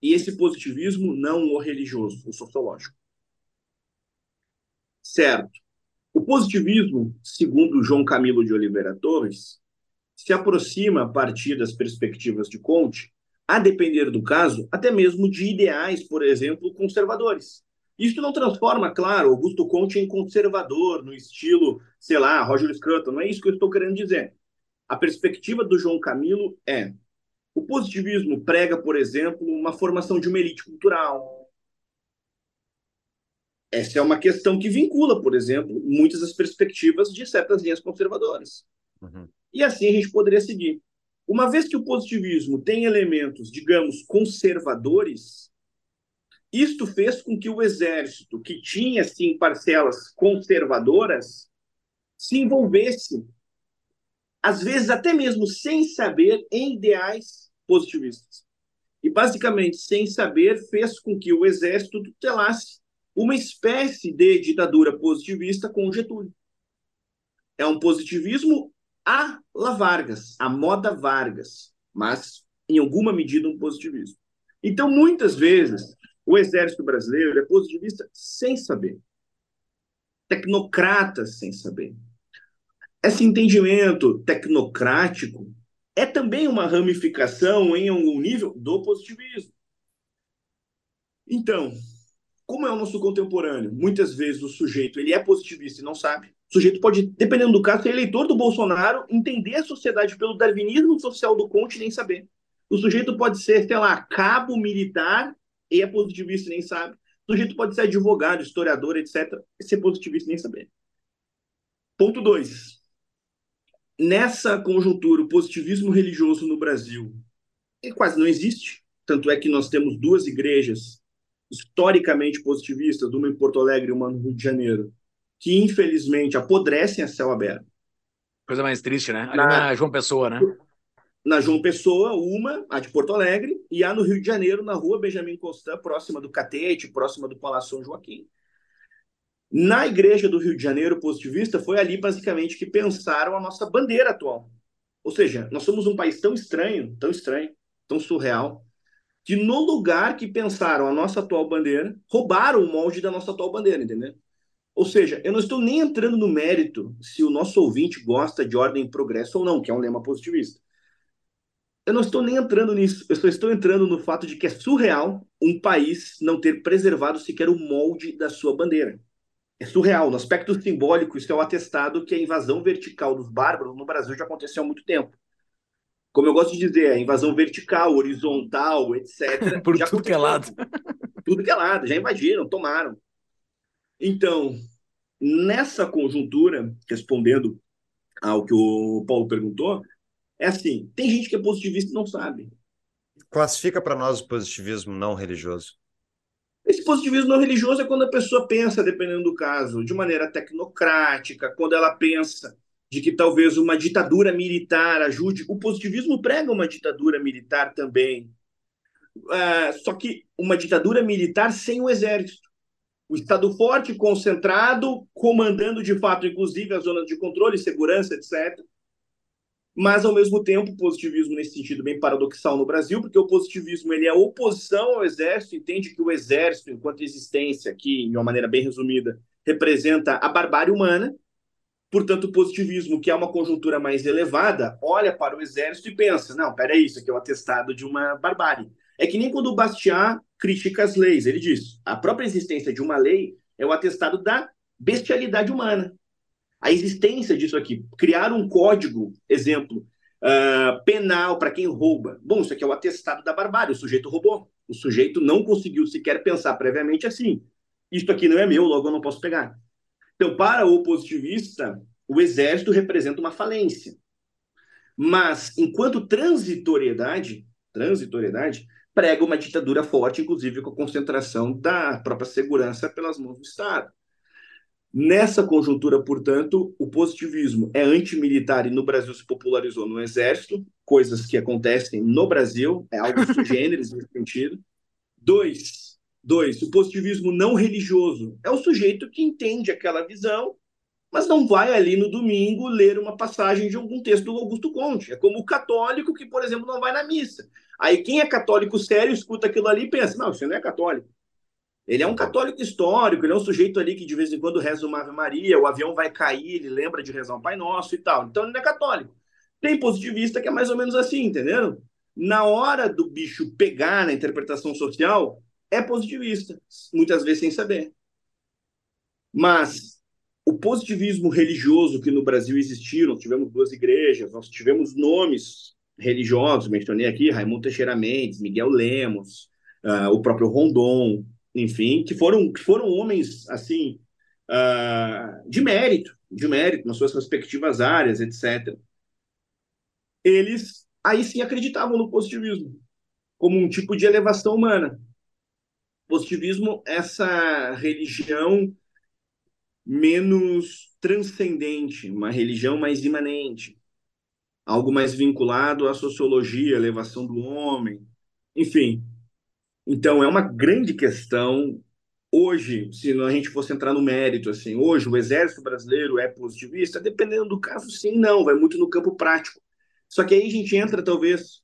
E esse positivismo não o religioso, o sociológico. Certo. O positivismo, segundo João Camilo de Oliveira Torres, se aproxima a partir das perspectivas de Conte, a depender do caso, até mesmo de ideais, por exemplo, conservadores. Isso não transforma, claro, Augusto Conte em conservador, no estilo, sei lá, Roger Scruton, não é isso que eu estou querendo dizer. A perspectiva do João Camilo é: o positivismo prega, por exemplo, uma formação de uma elite cultural. Essa é uma questão que vincula, por exemplo, muitas das perspectivas de certas linhas conservadoras. Uhum. E assim a gente poderia seguir. Uma vez que o positivismo tem elementos, digamos, conservadores, isto fez com que o exército, que tinha, sim, parcelas conservadoras, se envolvesse, às vezes até mesmo sem saber, em ideais positivistas. E, basicamente, sem saber, fez com que o exército tutelasse uma espécie de ditadura positivista com Getúlio. É um positivismo a la Vargas, a moda Vargas, mas em alguma medida um positivismo. Então, muitas vezes, o exército brasileiro é positivista sem saber, tecnocrata sem saber. Esse entendimento tecnocrático é também uma ramificação em algum nível do positivismo. Então, como é o nosso contemporâneo? Muitas vezes o sujeito ele é positivista e não sabe. O sujeito pode, dependendo do caso, ser eleitor do Bolsonaro, entender a sociedade pelo darwinismo social do Conte e nem saber. O sujeito pode ser, sei lá, cabo militar e é positivista e nem sabe. O sujeito pode ser advogado, historiador, etc. e ser positivista e nem saber. Ponto 2. nessa conjuntura, o positivismo religioso no Brasil ele quase não existe. Tanto é que nós temos duas igrejas historicamente positivistas, uma em Porto Alegre e uma no Rio de Janeiro, que infelizmente apodrecem a céu aberto. Coisa mais triste, né? Ali na, na João Pessoa, né? Na João Pessoa, uma, a de Porto Alegre, e a no Rio de Janeiro, na rua Benjamin Constant, próxima do Catete, próxima do Palácio São Joaquim. Na igreja do Rio de Janeiro positivista, foi ali basicamente que pensaram a nossa bandeira atual. Ou seja, nós somos um país tão estranho, tão estranho, tão surreal, que no lugar que pensaram a nossa atual bandeira, roubaram o molde da nossa atual bandeira, entendeu? Ou seja, eu não estou nem entrando no mérito se o nosso ouvinte gosta de ordem e progresso ou não, que é um lema positivista. Eu não estou nem entrando nisso, eu só estou entrando no fato de que é surreal um país não ter preservado sequer o molde da sua bandeira. É surreal. No aspecto simbólico, isso é o atestado que a invasão vertical dos bárbaros no Brasil já aconteceu há muito tempo como eu gosto de dizer, a invasão vertical, horizontal, etc. [LAUGHS] Por tudo que é lado. Tudo que é lado, já invadiram, tomaram. Então, nessa conjuntura, respondendo ao que o Paulo perguntou, é assim: tem gente que é positivista e não sabe. Classifica para nós o positivismo não religioso. Esse positivismo não religioso é quando a pessoa pensa, dependendo do caso, de maneira tecnocrática, quando ela pensa de que talvez uma ditadura militar ajude. O positivismo prega uma ditadura militar também. Uh, só que uma ditadura militar sem o exército. O Estado forte, concentrado, comandando de fato, inclusive, as zonas de controle, segurança, etc. Mas, ao mesmo tempo, o positivismo, nesse sentido, bem paradoxal no Brasil, porque o positivismo ele é oposição ao exército, entende que o exército, enquanto existência, aqui, de uma maneira bem resumida, representa a barbárie humana, Portanto, o positivismo, que é uma conjuntura mais elevada, olha para o exército e pensa: não, peraí, isso aqui é o um atestado de uma barbárie. É que nem quando o Bastiat critica as leis, ele diz: a própria existência de uma lei é o atestado da bestialidade humana. A existência disso aqui, criar um código, exemplo, uh, penal para quem rouba. Bom, isso aqui é o atestado da barbárie, o sujeito roubou. O sujeito não conseguiu sequer pensar previamente assim: isto aqui não é meu, logo eu não posso pegar. Então, para o positivista, o exército representa uma falência. Mas, enquanto transitoriedade, transitoriedade prega uma ditadura forte, inclusive com a concentração da própria segurança pelas mãos do Estado. Nessa conjuntura, portanto, o positivismo é antimilitar e no Brasil se popularizou no exército, coisas que acontecem no Brasil, é algo [LAUGHS] generis nesse sentido. Dois, Dois, o positivismo não religioso é o sujeito que entende aquela visão, mas não vai ali no domingo ler uma passagem de algum texto do Augusto Conte. É como o católico que, por exemplo, não vai na missa. Aí quem é católico sério escuta aquilo ali e pensa: não, você não é católico. Ele é um católico histórico, ele é um sujeito ali que de vez em quando reza uma Ave Maria, o avião vai cair, ele lembra de rezar um Pai Nosso e tal. Então ele não é católico. Tem positivista que é mais ou menos assim, entendeu? Na hora do bicho pegar na interpretação social, é positivista, muitas vezes sem saber. Mas o positivismo religioso que no Brasil existiu, nós tivemos duas igrejas, nós tivemos nomes religiosos, mencionei aqui Raimundo Teixeira Mendes, Miguel Lemos, uh, o próprio Rondon, enfim, que foram, que foram homens assim uh, de mérito, de mérito nas suas respectivas áreas, etc. Eles aí sim acreditavam no positivismo como um tipo de elevação humana positivismo, essa religião menos transcendente, uma religião mais imanente, algo mais vinculado à sociologia, elevação do homem, enfim. Então é uma grande questão hoje, se a gente fosse entrar no mérito assim, hoje o exército brasileiro é positivista, dependendo do caso, sim, não, vai muito no campo prático. Só que aí a gente entra talvez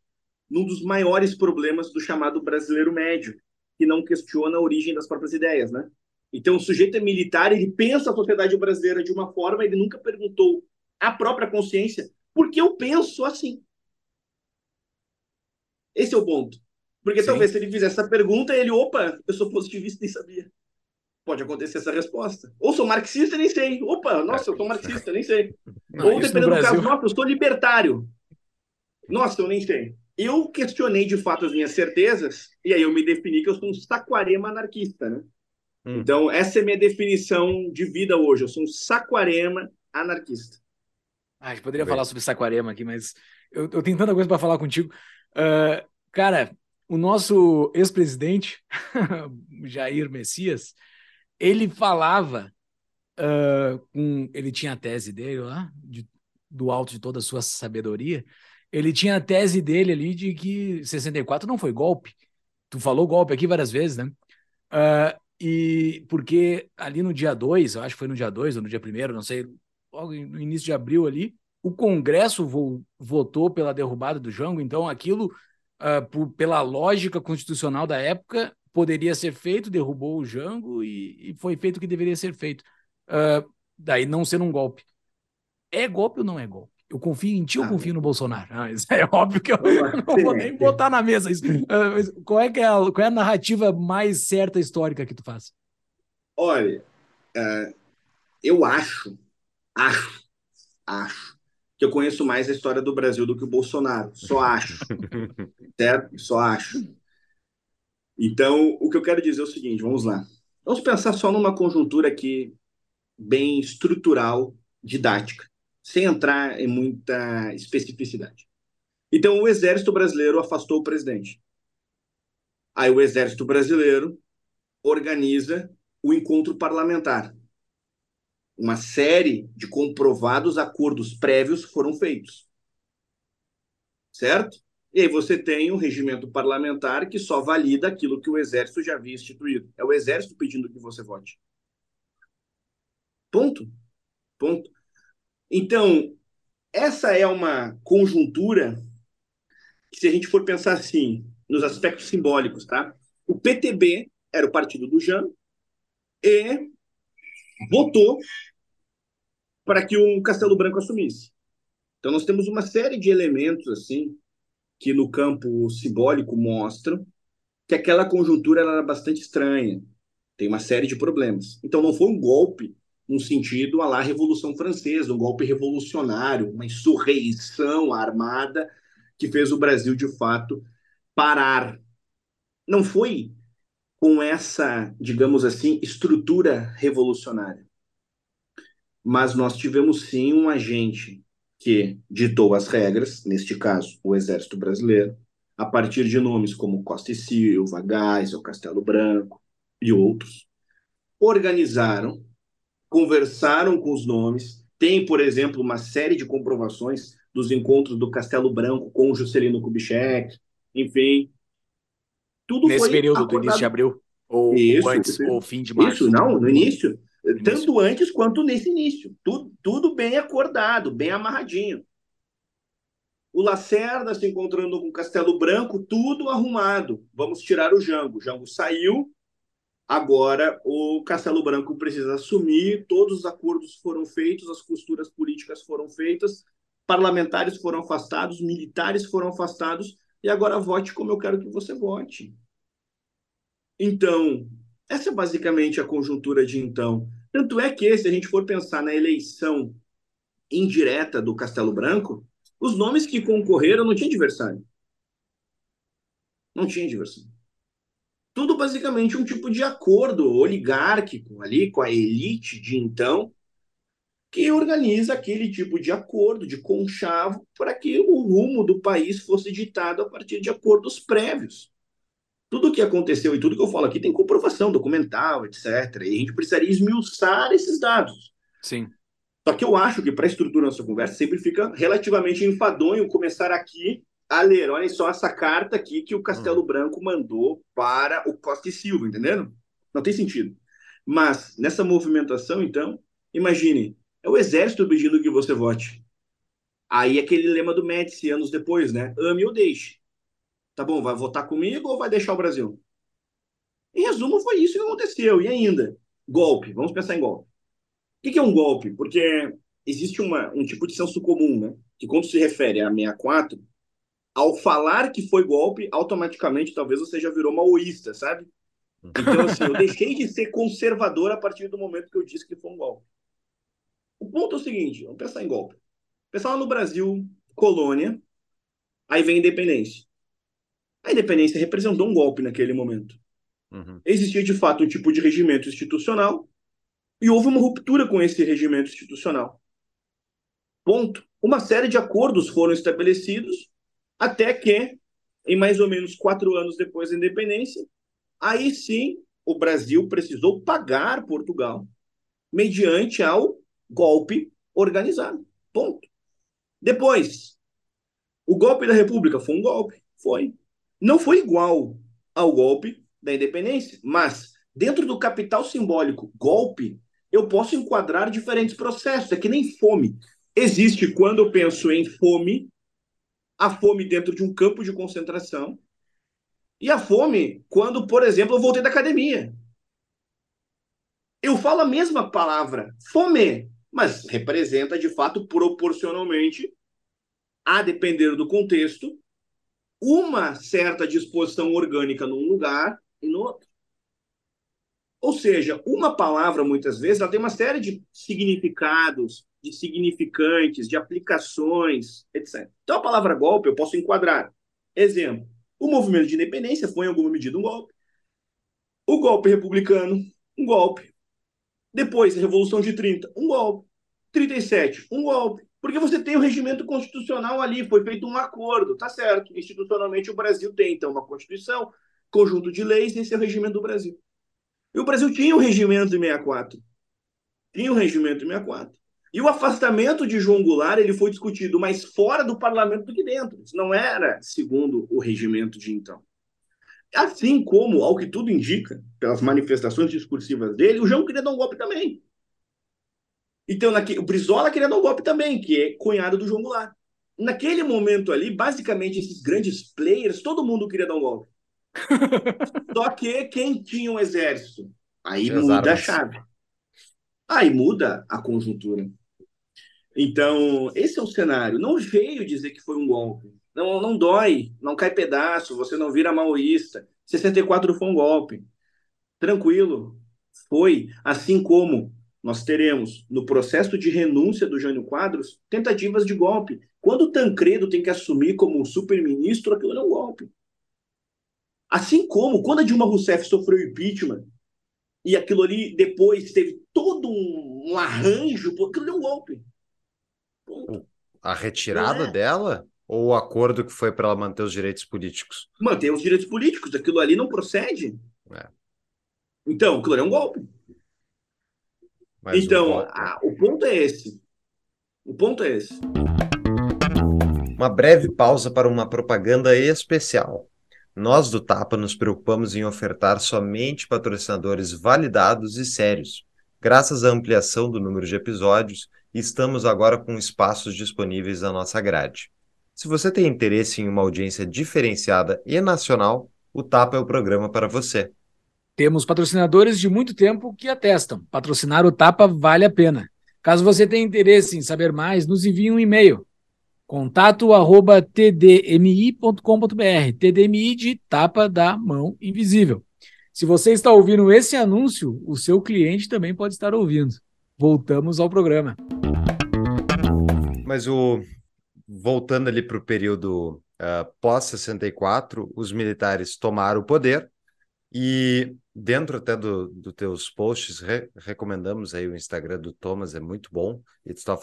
num dos maiores problemas do chamado brasileiro médio, que não questiona a origem das próprias ideias, né? Então, o sujeito é militar, ele pensa a sociedade brasileira de uma forma, ele nunca perguntou à própria consciência por que eu penso assim. Esse é o ponto. Porque Sim. talvez se ele fizesse essa pergunta, ele, opa, eu sou positivista e nem sabia. Pode acontecer essa resposta. Ou sou marxista, nem sei. Opa, nossa, eu sou marxista, nem sei. [LAUGHS] Não, Ou dependendo do caso, nossa, eu sou libertário. Nossa, eu nem sei eu questionei de fato as minhas certezas, e aí eu me defini que eu sou um saquarema anarquista, né? Hum. Então, essa é a minha definição de vida hoje. Eu sou um saquarema anarquista. Ah, a gente poderia Bem. falar sobre Saquarema aqui, mas eu, eu tenho tanta coisa para falar contigo. Uh, cara, o nosso ex-presidente, [LAUGHS] Jair Messias, ele falava, uh, com, ele tinha a tese dele lá, de, do alto de toda a sua sabedoria, ele tinha a tese dele ali de que 64 não foi golpe. Tu falou golpe aqui várias vezes, né? Uh, e porque ali no dia 2, eu acho que foi no dia 2 ou no dia 1 não sei, logo no início de abril ali, o Congresso vo votou pela derrubada do Jango, então aquilo, uh, por, pela lógica constitucional da época, poderia ser feito, derrubou o Jango e, e foi feito o que deveria ser feito. Uh, daí não ser um golpe. É golpe ou não é golpe? Eu confio em ti ou ah, confio no Bolsonaro? Ah, é óbvio que eu [LAUGHS] não vou nem botar na mesa isso. Uh, qual, é que é a, qual é a narrativa mais certa histórica que tu faz? Olha, eu acho, acho, acho que eu conheço mais a história do Brasil do que o Bolsonaro. Só acho. [LAUGHS] certo? Só acho. Então, o que eu quero dizer é o seguinte, vamos lá. Vamos pensar só numa conjuntura aqui bem estrutural, didática sem entrar em muita especificidade. Então, o exército brasileiro afastou o presidente. Aí, o exército brasileiro organiza o encontro parlamentar. Uma série de comprovados acordos prévios foram feitos. Certo? E aí você tem um regimento parlamentar que só valida aquilo que o exército já havia instituído. É o exército pedindo que você vote. Ponto. Ponto. Então, essa é uma conjuntura que, se a gente for pensar assim, nos aspectos simbólicos, tá? O PTB era o partido do Jean e votou para que o Castelo Branco assumisse. Então, nós temos uma série de elementos, assim, que no campo simbólico mostram que aquela conjuntura era bastante estranha. Tem uma série de problemas. Então, não foi um golpe um sentido a lá Revolução Francesa, um golpe revolucionário, uma insurreição armada que fez o Brasil, de fato, parar. Não foi com essa, digamos assim, estrutura revolucionária. Mas nós tivemos sim um agente que ditou as regras, neste caso, o Exército Brasileiro, a partir de nomes como Costa e Silva, Geisel, Castelo Branco e outros, organizaram conversaram com os nomes. Tem, por exemplo, uma série de comprovações dos encontros do Castelo Branco com o Juscelino Kubitschek, enfim. Tudo Nesse período acordado. do início de abril? Ou, isso, antes, ou fim de março? Isso, não, no início. Início. Tanto antes quanto nesse início. Tudo, tudo bem acordado, bem amarradinho. O Lacerda se encontrando com o Castelo Branco, tudo arrumado. Vamos tirar o Jango. O Jango saiu, Agora, o Castelo Branco precisa assumir, todos os acordos foram feitos, as costuras políticas foram feitas, parlamentares foram afastados, militares foram afastados, e agora vote como eu quero que você vote. Então, essa é basicamente a conjuntura de então. Tanto é que, se a gente for pensar na eleição indireta do Castelo Branco, os nomes que concorreram não tinha adversário. Não tinha adversário tudo basicamente um tipo de acordo oligárquico ali com a elite de então, que organiza aquele tipo de acordo, de conchavo, para que o rumo do país fosse ditado a partir de acordos prévios. Tudo o que aconteceu e tudo que eu falo aqui tem comprovação documental, etc. E a gente precisaria esmiuçar esses dados. Sim. Só que eu acho que para a estrutura da nossa conversa sempre fica relativamente enfadonho começar aqui a ler, olhem só essa carta aqui que o Castelo hum. Branco mandou para o Costa e Silva, entendendo? Não tem sentido. Mas, nessa movimentação, então, imagine, é o exército pedindo que você vote. Aí aquele lema do Médici, anos depois, né? Ame ou deixe. Tá bom, vai votar comigo ou vai deixar o Brasil? Em resumo, foi isso que aconteceu. E ainda, golpe. Vamos pensar em golpe. O que é um golpe? Porque existe uma, um tipo de senso comum, né? Que quando se refere a 64, ao falar que foi golpe, automaticamente talvez você já virou maoísta, sabe? Então, assim, eu deixei de ser conservador a partir do momento que eu disse que foi um golpe. O ponto é o seguinte: vamos pensar em golpe. Pensar lá no Brasil, colônia, aí vem independência. A independência representou um golpe naquele momento. Uhum. Existia, de fato, um tipo de regimento institucional e houve uma ruptura com esse regimento institucional. Ponto. uma série de acordos foram estabelecidos até que, em mais ou menos quatro anos depois da independência, aí sim o Brasil precisou pagar Portugal mediante ao golpe organizado. Ponto. Depois, o golpe da República foi um golpe? Foi. Não foi igual ao golpe da independência, mas dentro do capital simbólico golpe, eu posso enquadrar diferentes processos. É que nem fome. Existe, quando eu penso em fome, a fome dentro de um campo de concentração, e a fome quando, por exemplo, eu voltei da academia. Eu falo a mesma palavra, fome, mas representa de fato proporcionalmente, a depender do contexto, uma certa disposição orgânica num lugar e no outro. Ou seja, uma palavra, muitas vezes, ela tem uma série de significados, de significantes, de aplicações, etc. Então, a palavra golpe eu posso enquadrar. Exemplo: o movimento de independência foi, em alguma medida, um golpe. O golpe republicano, um golpe. Depois, a Revolução de 30, um golpe. 37, um golpe. Porque você tem o regimento constitucional ali, foi feito um acordo, tá certo. Institucionalmente, o Brasil tem, então, uma Constituição, conjunto de leis, esse é o regimento do Brasil. E o Brasil tinha o regimento de 64. Tinha o regimento de 64. E o afastamento de João Goulart ele foi discutido mais fora do parlamento do que dentro. Isso não era segundo o regimento de então. Assim como, ao que tudo indica, pelas manifestações discursivas dele, o João queria dar um golpe também. Então, naque... o Brizola queria dar um golpe também, que é cunhado do João Goulart. Naquele momento ali, basicamente, esses grandes players, todo mundo queria dar um golpe. [LAUGHS] Só que quem tinha um exército? Aí muda a chave. Aí muda a conjuntura. Então, esse é o cenário. Não veio dizer que foi um golpe. Não, não dói, não cai pedaço, você não vira maoísta. 64 foi um golpe. Tranquilo. Foi. Assim como nós teremos, no processo de renúncia do Jânio Quadros, tentativas de golpe. Quando o Tancredo tem que assumir como super-ministro, aquilo é um golpe. Assim como quando a Dilma Rousseff sofreu impeachment, e aquilo ali depois teve todo um, arranjo, aquilo deu um golpe. Ponto. A retirada é. dela? Ou o acordo que foi para ela manter os direitos políticos? Manter os direitos políticos, aquilo ali não procede. É. Então, aquilo ali é um golpe. Mas então, o, golpe... a, o ponto é esse. O ponto é esse. Uma breve pausa para uma propaganda especial. Nós do Tapa nos preocupamos em ofertar somente patrocinadores validados e sérios. Graças à ampliação do número de episódios, estamos agora com espaços disponíveis na nossa grade. Se você tem interesse em uma audiência diferenciada e nacional, o Tapa é o programa para você. Temos patrocinadores de muito tempo que atestam. Patrocinar o Tapa vale a pena. Caso você tenha interesse em saber mais, nos envie um e-mail contato arroba tdmi.com.br, TDMI de tapa da mão invisível. Se você está ouvindo esse anúncio, o seu cliente também pode estar ouvindo. Voltamos ao programa. Mas o voltando ali para o período uh, pós-64, os militares tomaram o poder e dentro até dos do teus posts, re recomendamos aí o Instagram do Thomas, é muito bom. Ele está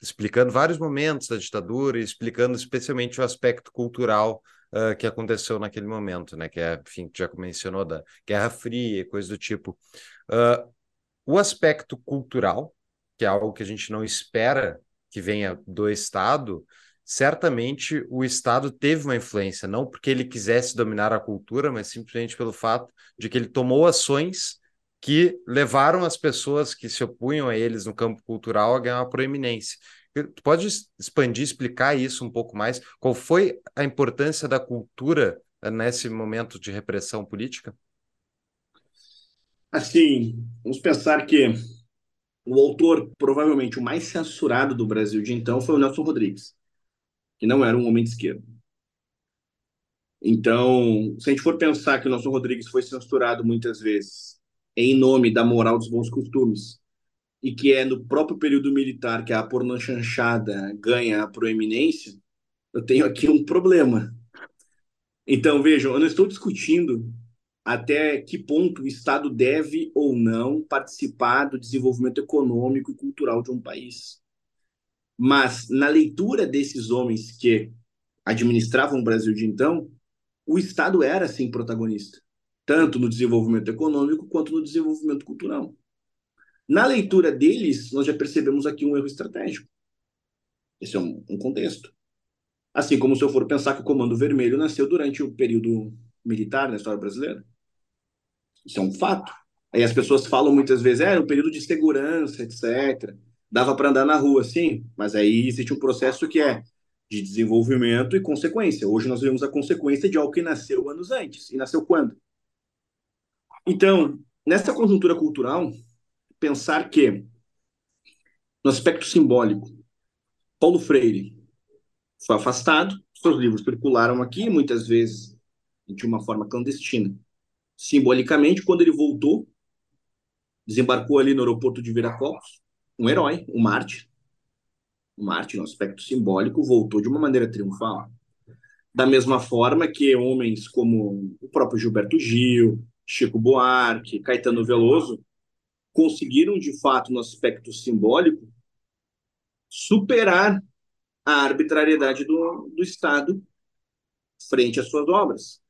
explicando vários momentos da ditadura, explicando especialmente o aspecto cultural uh, que aconteceu naquele momento, né? Que é, enfim, já mencionou da Guerra Fria, coisa do tipo. Uh, o aspecto cultural, que é algo que a gente não espera que venha do Estado, certamente o Estado teve uma influência, não porque ele quisesse dominar a cultura, mas simplesmente pelo fato de que ele tomou ações que levaram as pessoas que se opunham a eles no campo cultural a ganhar uma proeminência. Tu pode expandir, explicar isso um pouco mais? Qual foi a importância da cultura eh, nesse momento de repressão política? Assim, vamos pensar que o autor, provavelmente o mais censurado do Brasil de então, foi o Nelson Rodrigues que não era um homem de esquerda. Então, se a gente for pensar que o nosso Rodrigues foi censurado muitas vezes em nome da moral dos bons costumes, e que é no próprio período militar que a pornochanchada ganha a proeminência, eu tenho aqui um problema. Então, vejam, eu não estou discutindo até que ponto o Estado deve ou não participar do desenvolvimento econômico e cultural de um país. Mas na leitura desses homens que administravam o Brasil de então, o Estado era sim protagonista, tanto no desenvolvimento econômico quanto no desenvolvimento cultural. Na leitura deles, nós já percebemos aqui um erro estratégico. Esse é um, um contexto. Assim como se eu for pensar que o Comando Vermelho nasceu durante o período militar na história brasileira. Isso é um fato. Aí as pessoas falam muitas vezes, é, um período de segurança, etc. Dava para andar na rua, sim, mas aí existe um processo que é de desenvolvimento e consequência. Hoje nós vemos a consequência de algo que nasceu anos antes. E nasceu quando? Então, nessa conjuntura cultural, pensar que, no aspecto simbólico, Paulo Freire foi afastado, seus livros circularam aqui, muitas vezes de uma forma clandestina. Simbolicamente, quando ele voltou, desembarcou ali no aeroporto de Viracopos, um herói, um mártir, um mártir no aspecto simbólico, voltou de uma maneira triunfal. Da mesma forma que homens como o próprio Gilberto Gil, Chico Buarque, Caetano Veloso conseguiram, de fato, no aspecto simbólico, superar a arbitrariedade do, do Estado frente às suas obras.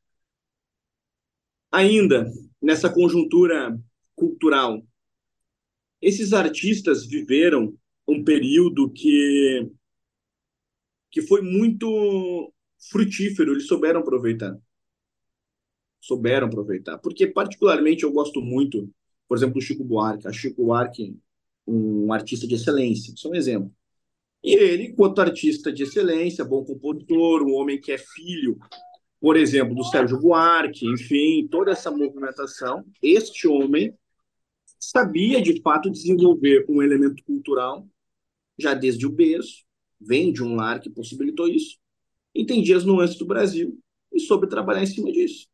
Ainda nessa conjuntura cultural, esses artistas viveram um período que que foi muito frutífero, eles souberam aproveitar. Souberam aproveitar. Porque, particularmente, eu gosto muito, por exemplo, do Chico Buarque. A Chico Buarque, um artista de excelência, é um exemplo. E ele, enquanto artista de excelência, bom compositor, um homem que é filho, por exemplo, do Sérgio Buarque, enfim, toda essa movimentação, este homem sabia, de fato, desenvolver um elemento cultural já desde o berço, vem de um lar que possibilitou isso, entendia as nuances do Brasil e soube trabalhar em cima disso,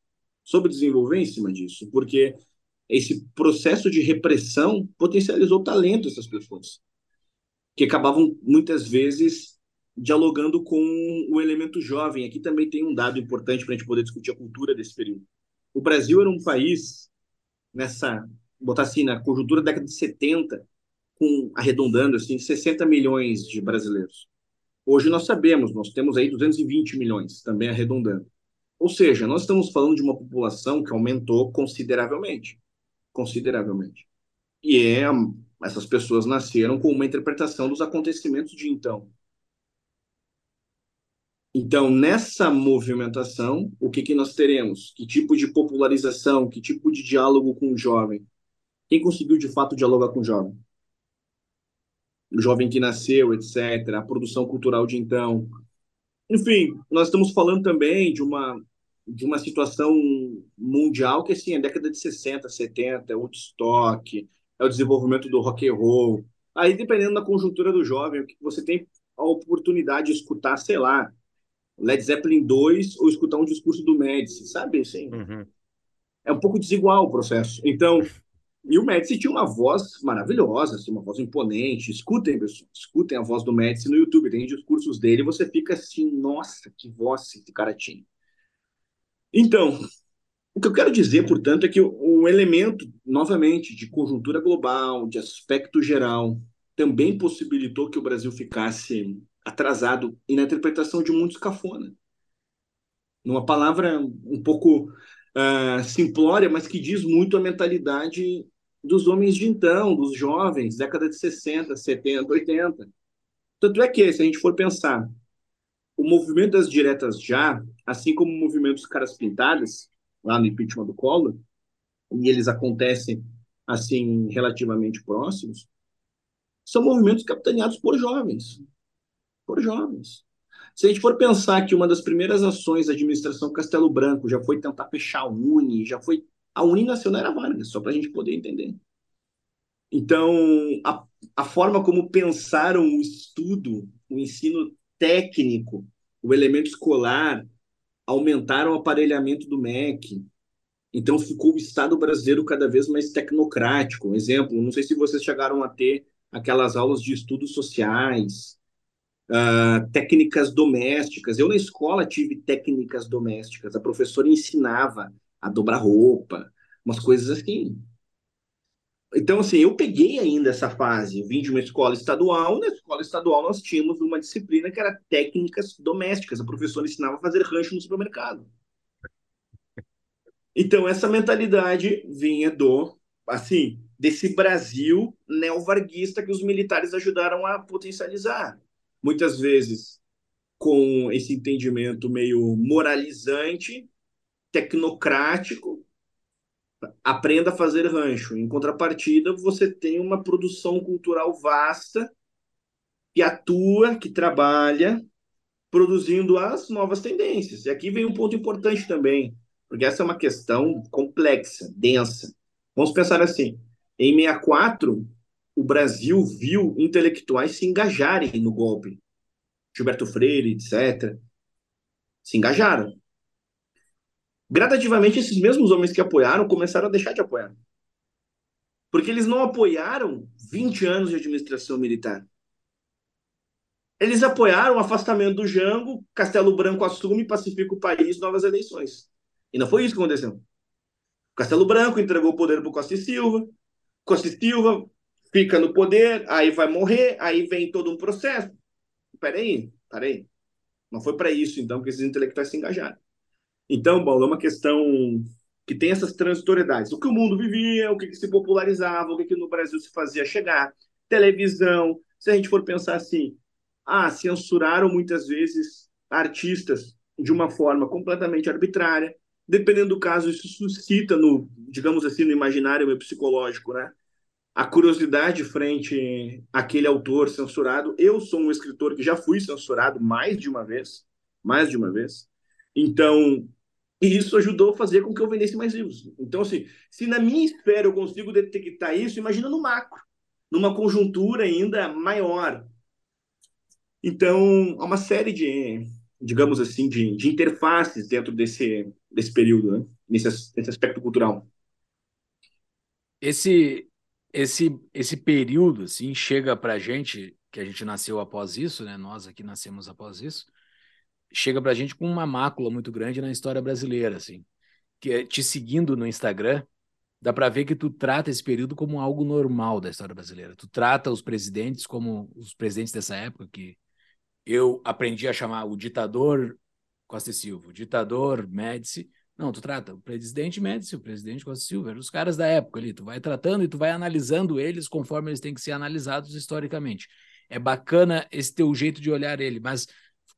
soube desenvolver em cima disso, porque esse processo de repressão potencializou o talento dessas pessoas, que acabavam muitas vezes dialogando com o elemento jovem. Aqui também tem um dado importante para a gente poder discutir a cultura desse período. O Brasil era um país, nessa, botar assim, na conjuntura da década de 70, com, arredondando assim, 60 milhões de brasileiros. Hoje nós sabemos, nós temos aí 220 milhões, também arredondando. Ou seja, nós estamos falando de uma população que aumentou consideravelmente. Consideravelmente. E é, essas pessoas nasceram com uma interpretação dos acontecimentos de então. Então, nessa movimentação, o que, que nós teremos? Que tipo de popularização, que tipo de diálogo com o jovem? Quem conseguiu de fato dialogar com o jovem? O jovem que nasceu, etc., a produção cultural de então. Enfim, nós estamos falando também de uma, de uma situação mundial que, assim, é década de 60, 70, é Woodstock, é o desenvolvimento do rock and roll. Aí, dependendo da conjuntura do jovem, você tem a oportunidade de escutar, sei lá, Led Zeppelin 2 ou escutar um discurso do Médici, sabe? Assim, uhum. É um pouco desigual o processo. Então, e o Médici tinha uma voz maravilhosa, assim, uma voz imponente. Escutem, pessoal, escutem a voz do Médici no YouTube. Tem discursos dele e você fica assim, nossa, que voz esse cara tinha. Então, o que eu quero dizer, portanto, é que o elemento, novamente, de conjuntura global, de aspecto geral, também possibilitou que o Brasil ficasse atrasado e na interpretação de muitos cafona. Numa palavra um pouco uh, simplória, mas que diz muito a mentalidade dos homens de então, dos jovens, década de 60, 70, 80. Tanto é que, se a gente for pensar, o movimento das diretas já, assim como o movimento dos caras pintadas, lá no impeachment do Collor, e eles acontecem assim relativamente próximos, são movimentos capitaneados por jovens por jovens. Se a gente for pensar que uma das primeiras ações da administração Castelo Branco já foi tentar fechar a Uni, já foi. A Uni nacional era Vargas, só para a gente poder entender. Então, a, a forma como pensaram o estudo, o ensino técnico, o elemento escolar, aumentaram o aparelhamento do MEC. Então, ficou o Estado brasileiro cada vez mais tecnocrático. Um exemplo, não sei se vocês chegaram a ter aquelas aulas de estudos sociais, uh, técnicas domésticas. Eu na escola tive técnicas domésticas. A professora ensinava a dobrar roupa, umas coisas assim. Então, assim, eu peguei ainda essa fase. Vim de uma escola estadual. Na escola estadual, nós tínhamos uma disciplina que era técnicas domésticas. A professora ensinava a fazer rancho no supermercado. Então, essa mentalidade vinha do, assim, desse Brasil neovarguista que os militares ajudaram a potencializar. Muitas vezes com esse entendimento meio moralizante, tecnocrático, aprenda a fazer rancho. Em contrapartida, você tem uma produção cultural vasta que atua, que trabalha, produzindo as novas tendências. E aqui vem um ponto importante também, porque essa é uma questão complexa, densa. Vamos pensar assim: em 64, o Brasil viu intelectuais se engajarem no golpe. Gilberto Freire, etc. Se engajaram. Gradativamente, esses mesmos homens que apoiaram começaram a deixar de apoiar. Porque eles não apoiaram 20 anos de administração militar. Eles apoiaram o afastamento do Jango, Castelo Branco assume, pacifica o país, novas eleições. E não foi isso que aconteceu. Castelo Branco entregou o poder para o Costa e Silva, Costa e Silva fica no poder, aí vai morrer, aí vem todo um processo. Peraí, peraí. Não foi para isso, então, que esses intelectuais se engajaram. Então, Paulo, é uma questão que tem essas transitoriedades. O que o mundo vivia, o que, que se popularizava, o que, que no Brasil se fazia chegar, televisão. Se a gente for pensar assim, ah, censuraram muitas vezes artistas de uma forma completamente arbitrária. Dependendo do caso, isso suscita no, digamos assim, no imaginário psicológico, né? A curiosidade frente àquele autor censurado. Eu sou um escritor que já fui censurado mais de uma vez, mais de uma vez. Então, isso ajudou a fazer com que eu vendesse mais livros. Então, assim, se na minha esfera eu consigo detectar isso, imagina no macro, numa conjuntura ainda maior. Então, há uma série de, digamos assim, de, de interfaces dentro desse, desse período, né? nesse, nesse aspecto cultural. Esse, esse, esse período, assim, chega para a gente, que a gente nasceu após isso, né? Nós aqui nascemos após isso, chega para a gente com uma mácula muito grande na história brasileira, assim. Que é, te seguindo no Instagram, dá para ver que tu trata esse período como algo normal da história brasileira. Tu trata os presidentes como os presidentes dessa época, que eu aprendi a chamar o ditador Costa e Silva, o ditador Médici. Não, tu trata o presidente Médici, o presidente Costa e Silva, os caras da época ali. Tu vai tratando e tu vai analisando eles conforme eles têm que ser analisados historicamente. É bacana esse teu jeito de olhar ele, mas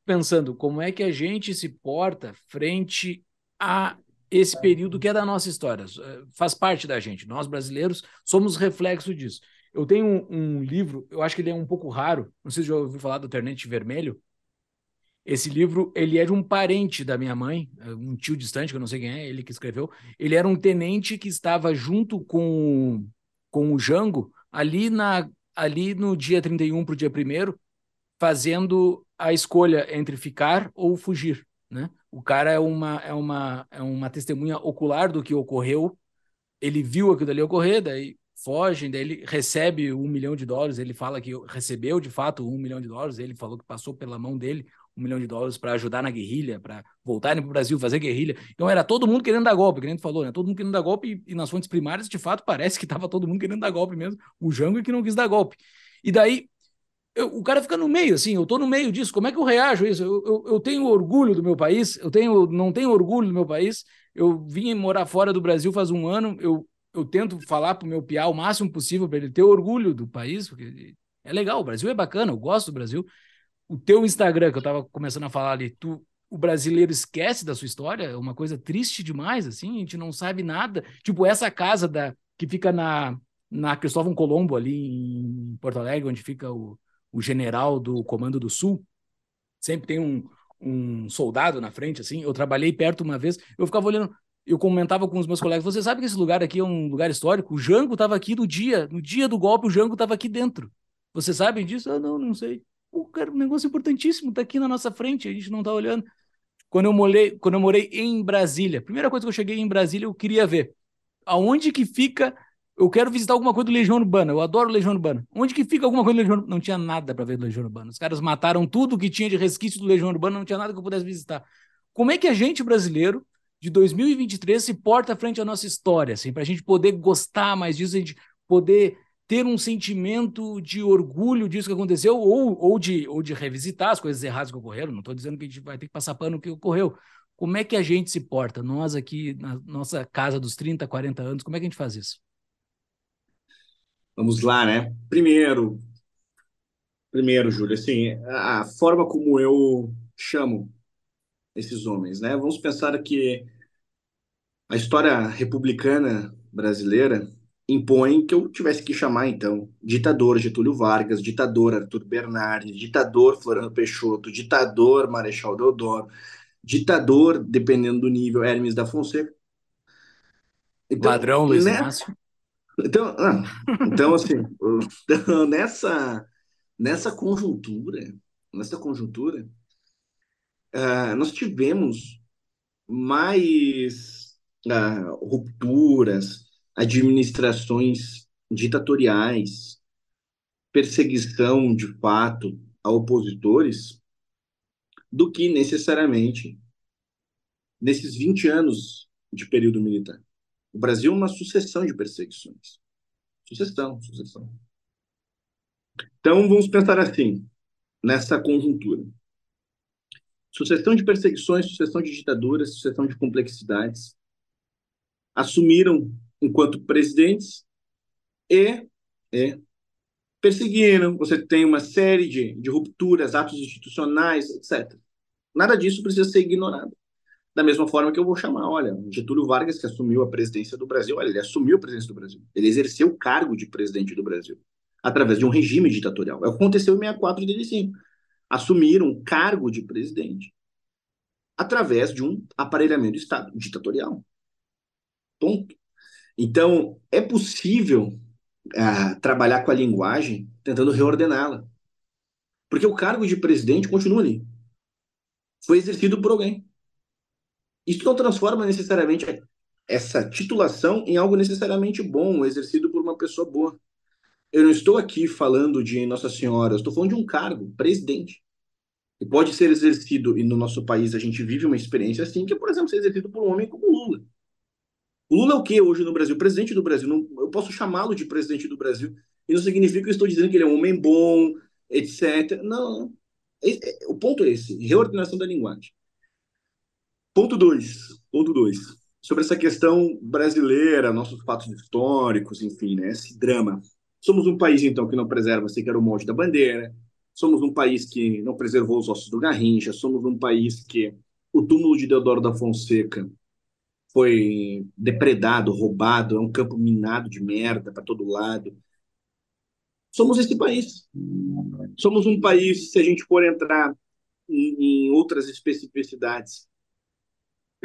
pensando como é que a gente se porta frente a esse período que é da nossa história, eh, faz parte da gente. Nós brasileiros somos reflexo disso. Eu tenho um, um, livro, eu acho que ele é um pouco raro, não sei se já ouviu falar do Ternente Vermelho. Esse livro, ele é de um parente da minha mãe, eh, um tio distante, que eu não sei quem é, ele que escreveu. Ele era um tenente que estava junto com, com o Jango ali, na, ali no dia 31 para o dia 1 fazendo a escolha entre ficar ou fugir, né? O cara é uma, é uma, é uma testemunha ocular do que ocorreu. Ele viu aquilo ali ocorrer, daí foge, daí ele recebe um milhão de dólares. Ele fala que recebeu de fato um milhão de dólares. Ele falou que passou pela mão dele um milhão de dólares para ajudar na guerrilha, para voltarem para o Brasil fazer guerrilha. Então era todo mundo querendo dar golpe, que a gente falou, né? Todo mundo querendo dar golpe e, e nas fontes primárias, de fato, parece que estava todo mundo querendo dar golpe mesmo. O Jango é que não quis dar golpe. E daí eu, o cara fica no meio, assim, eu estou no meio disso, como é que eu reajo a isso? Eu, eu, eu, tenho orgulho do meu país, eu tenho, não tenho orgulho do meu país, eu vim morar fora do Brasil faz um ano, eu, eu tento falar para o meu piá o máximo possível para ele ter orgulho do país, porque é legal, o Brasil é bacana, eu gosto do Brasil. O teu Instagram, que eu estava começando a falar ali, tu, o brasileiro esquece da sua história, é uma coisa triste demais, assim, a gente não sabe nada. Tipo, essa casa da, que fica na, na Cristóvão Colombo, ali em Porto Alegre, onde fica o, o general do Comando do Sul, sempre tem um, um soldado na frente, assim. Eu trabalhei perto uma vez, eu ficava olhando, eu comentava com os meus colegas, você sabe que esse lugar aqui é um lugar histórico? O Jango estava aqui no dia, no dia do golpe, o Jango estava aqui dentro. Vocês sabem disso? Ah, não, não sei. O cara, um negócio importantíssimo, está aqui na nossa frente, a gente não está olhando. Quando eu morei, quando eu morei em Brasília, primeira coisa que eu cheguei em Brasília, eu queria ver aonde que fica eu quero visitar alguma coisa do Legião Urbana. Eu adoro Legião Urbana. Onde que fica alguma coisa do Legião Urbana? Não tinha nada para ver do Legião Urbana. Os caras mataram tudo que tinha de resquício do Legião Urbana, não tinha nada que eu pudesse visitar. Como é que a gente, brasileiro, de 2023, se porta frente à nossa história, assim, para a gente poder gostar mais disso, a gente poder ter um sentimento de orgulho disso que aconteceu ou, ou, de, ou de revisitar as coisas erradas que ocorreram. Não estou dizendo que a gente vai ter que passar pano no que ocorreu. Como é que a gente se porta? Nós aqui na nossa casa dos 30, 40 anos, como é que a gente faz isso? Vamos lá, né? Primeiro, primeiro, Júlio, assim, a forma como eu chamo esses homens, né? Vamos pensar que a história republicana brasileira impõe que eu tivesse que chamar, então, ditador Getúlio Vargas, ditador Arthur Bernardes, ditador Floriano Peixoto, ditador Marechal Deodoro, ditador, dependendo do nível, Hermes da Fonseca. Então, Ladrão, Luiz né? Inácio. Então, ah, então assim, nessa, nessa conjuntura, nessa conjuntura, uh, nós tivemos mais uh, rupturas, administrações ditatoriais, perseguição de fato a opositores, do que necessariamente nesses 20 anos de período militar. O Brasil é uma sucessão de perseguições. Sucessão, sucessão. Então, vamos pensar assim, nessa conjuntura. Sucessão de perseguições, sucessão de ditaduras, sucessão de complexidades, assumiram enquanto presidentes e, e perseguiram. Você tem uma série de, de rupturas, atos institucionais, etc. Nada disso precisa ser ignorado. Da mesma forma que eu vou chamar, olha, Getúlio Vargas, que assumiu a presidência do Brasil, olha, ele assumiu a presidência do Brasil. Ele exerceu o cargo de presidente do Brasil, através de um regime ditatorial. É o que aconteceu em 64 e 85. Assumiram o cargo de presidente através de um aparelhamento do Estado ditatorial. Ponto. Então, é possível uh, trabalhar com a linguagem tentando reordená-la. Porque o cargo de presidente continua ali. Foi exercido por alguém. Isso não transforma necessariamente essa titulação em algo necessariamente bom, exercido por uma pessoa boa. Eu não estou aqui falando de Nossa Senhora, eu estou falando de um cargo, presidente. E pode ser exercido, e no nosso país a gente vive uma experiência assim, que por exemplo, ser exercido por um homem como Lula. O Lula é o que hoje no Brasil? Presidente do Brasil. Não, eu posso chamá-lo de presidente do Brasil. E não significa que eu estou dizendo que ele é um homem bom, etc. Não. É, é, o ponto é esse: reordenação da linguagem. Ponto 2. Ponto 2. Sobre essa questão brasileira, nossos fatos históricos, enfim, né, esse drama. Somos um país, então, que não preserva sequer o monte da bandeira. Somos um país que não preservou os ossos do Garrincha. Somos um país que o túmulo de Deodoro da Fonseca foi depredado, roubado, é um campo minado de merda para todo lado. Somos esse país. Somos um país, se a gente for entrar em, em outras especificidades,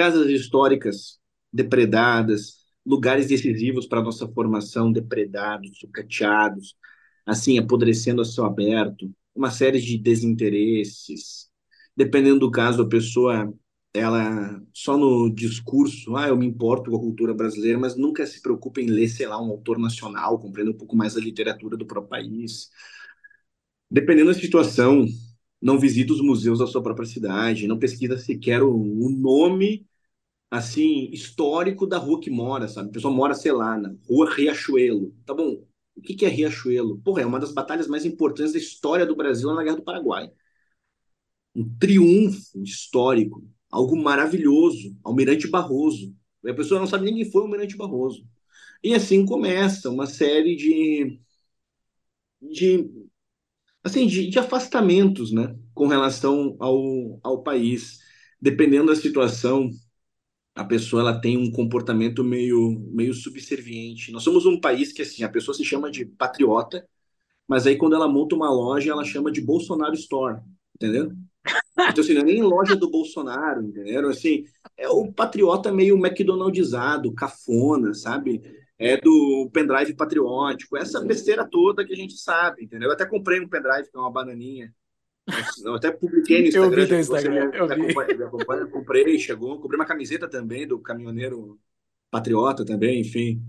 casas históricas depredadas, lugares decisivos para nossa formação depredados, sucateados, assim, apodrecendo a céu aberto, uma série de desinteresses. Dependendo do caso, a pessoa ela só no discurso, ah, eu me importo com a cultura brasileira, mas nunca se preocupa em ler, sei lá, um autor nacional, compreender um pouco mais a literatura do próprio país. Dependendo da situação, não visita os museus da sua própria cidade, não pesquisa sequer o, o nome assim histórico da rua que mora, sabe? A pessoa mora, sei lá, na Rua Riachuelo. Tá bom? O que é Riachuelo? Porra, é uma das batalhas mais importantes da história do Brasil na Guerra do Paraguai. Um triunfo histórico algo maravilhoso, Almirante Barroso. A pessoa não sabe nem quem foi o Almirante Barroso. E assim começa uma série de, de assim, de, de, afastamentos, né, com relação ao, ao país. Dependendo da situação, a pessoa ela tem um comportamento meio, meio subserviente. Nós somos um país que, assim, a pessoa se chama de patriota, mas aí quando ela monta uma loja, ela chama de Bolsonaro Store, entendeu? Então, assim, não é nem loja do Bolsonaro, entendeu? Assim, é o patriota meio McDonaldizado, cafona, sabe? É do pendrive patriótico, essa besteira toda que a gente sabe, entendeu? Eu até comprei um pendrive, que é uma bananinha. Eu até publiquei no Instagram. Eu vi no Instagram. eu. Acompanha, acompanha, comprei, chegou. Comprei uma camiseta também do caminhoneiro patriota também, enfim.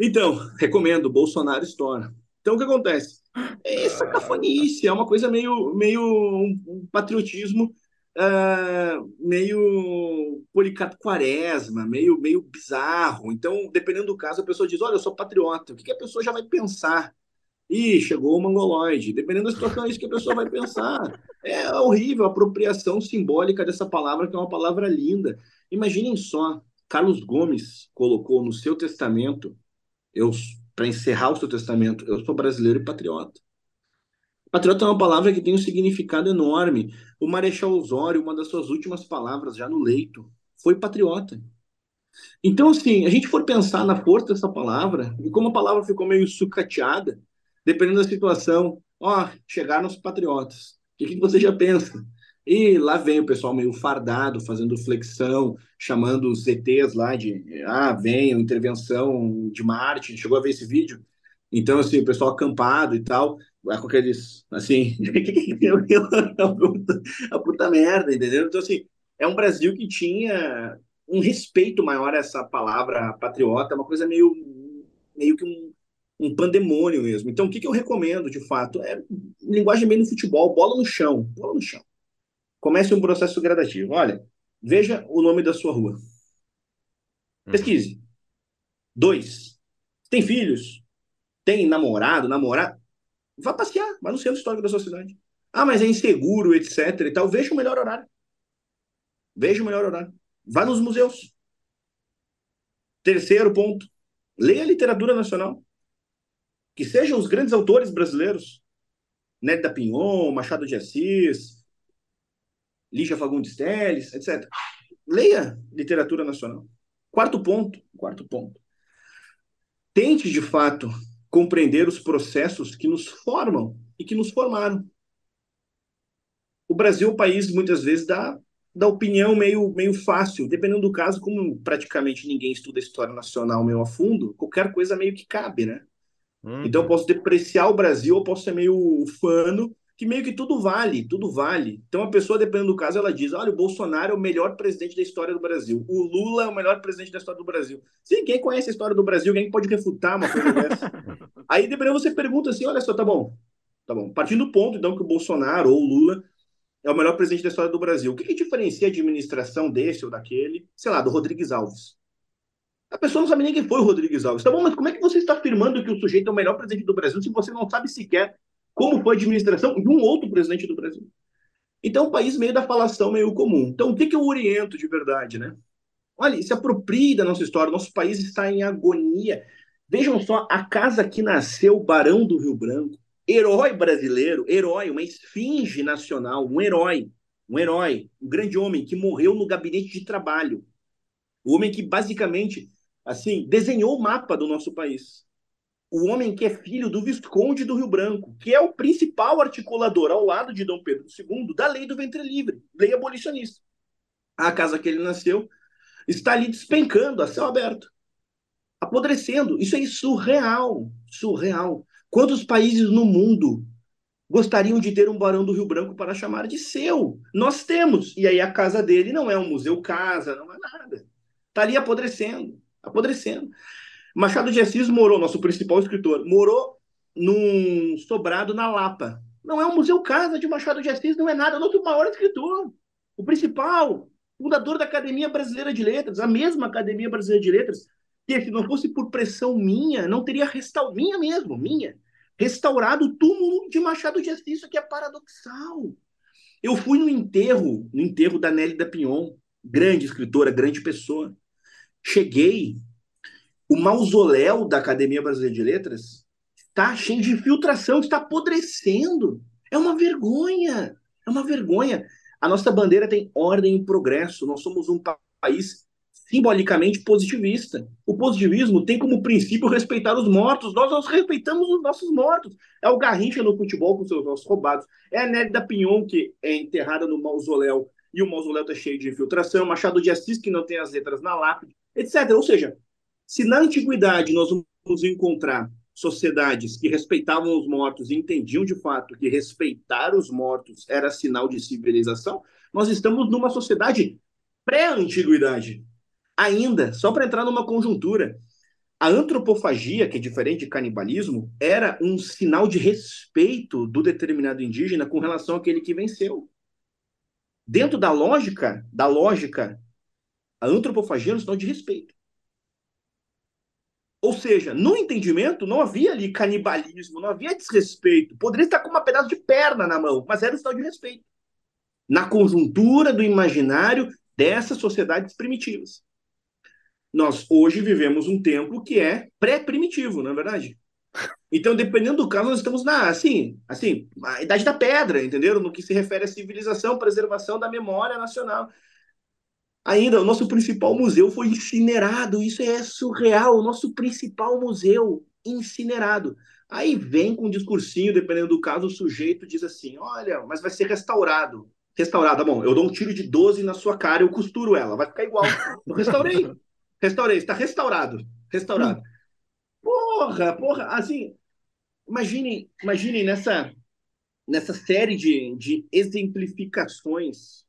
Então, recomendo, Bolsonaro Store. Então, o que acontece? É essa cafonice, é uma coisa meio, meio um, patriotismo uh, meio Policarpo Quaresma, meio, meio bizarro. Então, dependendo do caso, a pessoa diz: Olha, eu sou patriota. O que, que a pessoa já vai pensar? Ih, chegou o mongoloide. Dependendo da situação, é isso que a pessoa vai pensar. É horrível a apropriação simbólica dessa palavra, que é uma palavra linda. Imaginem só, Carlos Gomes colocou no seu testamento, para encerrar o seu testamento, eu sou brasileiro e patriota. Patriota é uma palavra que tem um significado enorme. O Marechal Osório, uma das suas últimas palavras já no leito, foi patriota. Então, assim, a gente for pensar na força dessa palavra, e como a palavra ficou meio sucateada, dependendo da situação, ó, chegaram os patriotas. O que, que você já pensa? E lá vem o pessoal meio fardado, fazendo flexão, chamando os ETs lá de, ah, venham, intervenção de Marte. Chegou a ver esse vídeo? Então, assim, o pessoal acampado e tal, com aqueles, assim, [LAUGHS] a puta merda, entendeu? Então, assim, é um Brasil que tinha um respeito maior a essa palavra patriota, uma coisa meio, meio que um, um pandemônio mesmo. Então, o que, que eu recomendo, de fato? É linguagem meio no futebol, bola no chão, bola no chão. Comece um processo gradativo. Olha, veja o nome da sua rua. Uhum. Pesquise. Dois. Tem filhos? Tem namorado, namorada? Vá passear, vá no centro histórico da sua cidade. Ah, mas é inseguro, etc e tal. Veja o melhor horário. Veja o melhor horário. Vá nos museus. Terceiro ponto. Leia literatura nacional. Que sejam os grandes autores brasileiros. Neto da Pinhon, Machado de Assis, Lígia Fagundes Telles, etc. Leia literatura nacional. Quarto ponto, quarto ponto. Tente, de fato, compreender os processos que nos formam e que nos formaram. O Brasil é um país, muitas vezes, da, da opinião meio, meio fácil. Dependendo do caso, como praticamente ninguém estuda história nacional meio a fundo, qualquer coisa meio que cabe, né? Uhum. Então, eu posso depreciar o Brasil, eu posso ser meio fano que meio que tudo vale, tudo vale. Então a pessoa, dependendo do caso, ela diz: olha, o Bolsonaro é o melhor presidente da história do Brasil, o Lula é o melhor presidente da história do Brasil. Sim, quem conhece a história do Brasil, quem pode refutar uma coisa dessa? [LAUGHS] Aí, dependendo, você pergunta assim: olha só, tá bom, tá bom. Partindo do ponto, então, que o Bolsonaro ou o Lula é o melhor presidente da história do Brasil. O que, que diferencia a administração desse ou daquele, sei lá, do Rodrigues Alves? A pessoa não sabe nem quem foi o Rodrigues Alves. Tá bom, mas como é que você está afirmando que o sujeito é o melhor presidente do Brasil se você não sabe sequer como foi a administração de um outro presidente do Brasil. Então, um país meio da falação meio comum. Então, o que, que eu oriento de verdade, né? Olha, se aproprie da nossa história. Nosso país está em agonia. Vejam só, a casa que nasceu, Barão do Rio Branco, herói brasileiro, herói, uma esfinge nacional, um herói, um herói, um grande homem que morreu no gabinete de trabalho. O homem que basicamente, assim, desenhou o mapa do nosso país o homem que é filho do Visconde do Rio Branco, que é o principal articulador, ao lado de Dom Pedro II, da lei do ventre livre, lei abolicionista. A casa que ele nasceu está ali despencando a céu aberto, apodrecendo. Isso é surreal, surreal. Quantos países no mundo gostariam de ter um barão do Rio Branco para chamar de seu? Nós temos. E aí a casa dele não é um museu casa, não é nada. Está ali apodrecendo, apodrecendo. Machado de Assis morou, nosso principal escritor, morou num sobrado na Lapa. Não é um museu casa de Machado de Assis, não é nada, é o nosso maior escritor. O principal, fundador da Academia Brasileira de Letras, a mesma Academia Brasileira de Letras, que se não fosse por pressão minha, não teria restaurado, minha mesmo, minha, restaurado o túmulo de Machado de Assis, isso aqui é paradoxal. Eu fui no enterro, no enterro da Nelly da Pinhon, grande escritora, grande pessoa. Cheguei, o mausoléu da Academia Brasileira de Letras está cheio de infiltração, está apodrecendo. É uma vergonha. É uma vergonha. A nossa bandeira tem ordem e progresso. Nós somos um país simbolicamente positivista. O positivismo tem como princípio respeitar os mortos. Nós, nós respeitamos os nossos mortos. É o Garrincha no futebol com seus nossos roubados. É a da Pinhon, que é enterrada no mausoléu e o mausoléu está cheio de infiltração. Machado de Assis, que não tem as letras na lápide, etc. Ou seja, se na antiguidade nós vamos encontrar sociedades que respeitavam os mortos e entendiam de fato que respeitar os mortos era sinal de civilização, nós estamos numa sociedade pré-antiguidade. Ainda, só para entrar numa conjuntura, a antropofagia, que é diferente de canibalismo, era um sinal de respeito do determinado indígena com relação àquele que venceu. Dentro da lógica, da lógica, a antropofagia é um sinal de respeito. Ou seja, no entendimento não havia ali canibalismo, não havia desrespeito. Poderia estar com uma pedaço de perna na mão, mas era um sinal de respeito. Na conjuntura do imaginário dessas sociedades primitivas. Nós hoje vivemos um tempo que é pré-primitivo, não é verdade? Então, dependendo do caso, nós estamos na, assim, assim, a idade da pedra, entenderam? No que se refere à civilização, preservação da memória nacional. Ainda, o nosso principal museu foi incinerado. Isso é surreal. O nosso principal museu incinerado. Aí vem com um discursinho, dependendo do caso, o sujeito diz assim: olha, mas vai ser restaurado. Restaurado, bom, eu dou um tiro de 12 na sua cara, eu costuro ela, vai ficar igual. [LAUGHS] Eu restaurei. Restaurei, está restaurado. Restaurado. Porra, porra, assim, imaginem, imaginem nessa, nessa série de, de exemplificações.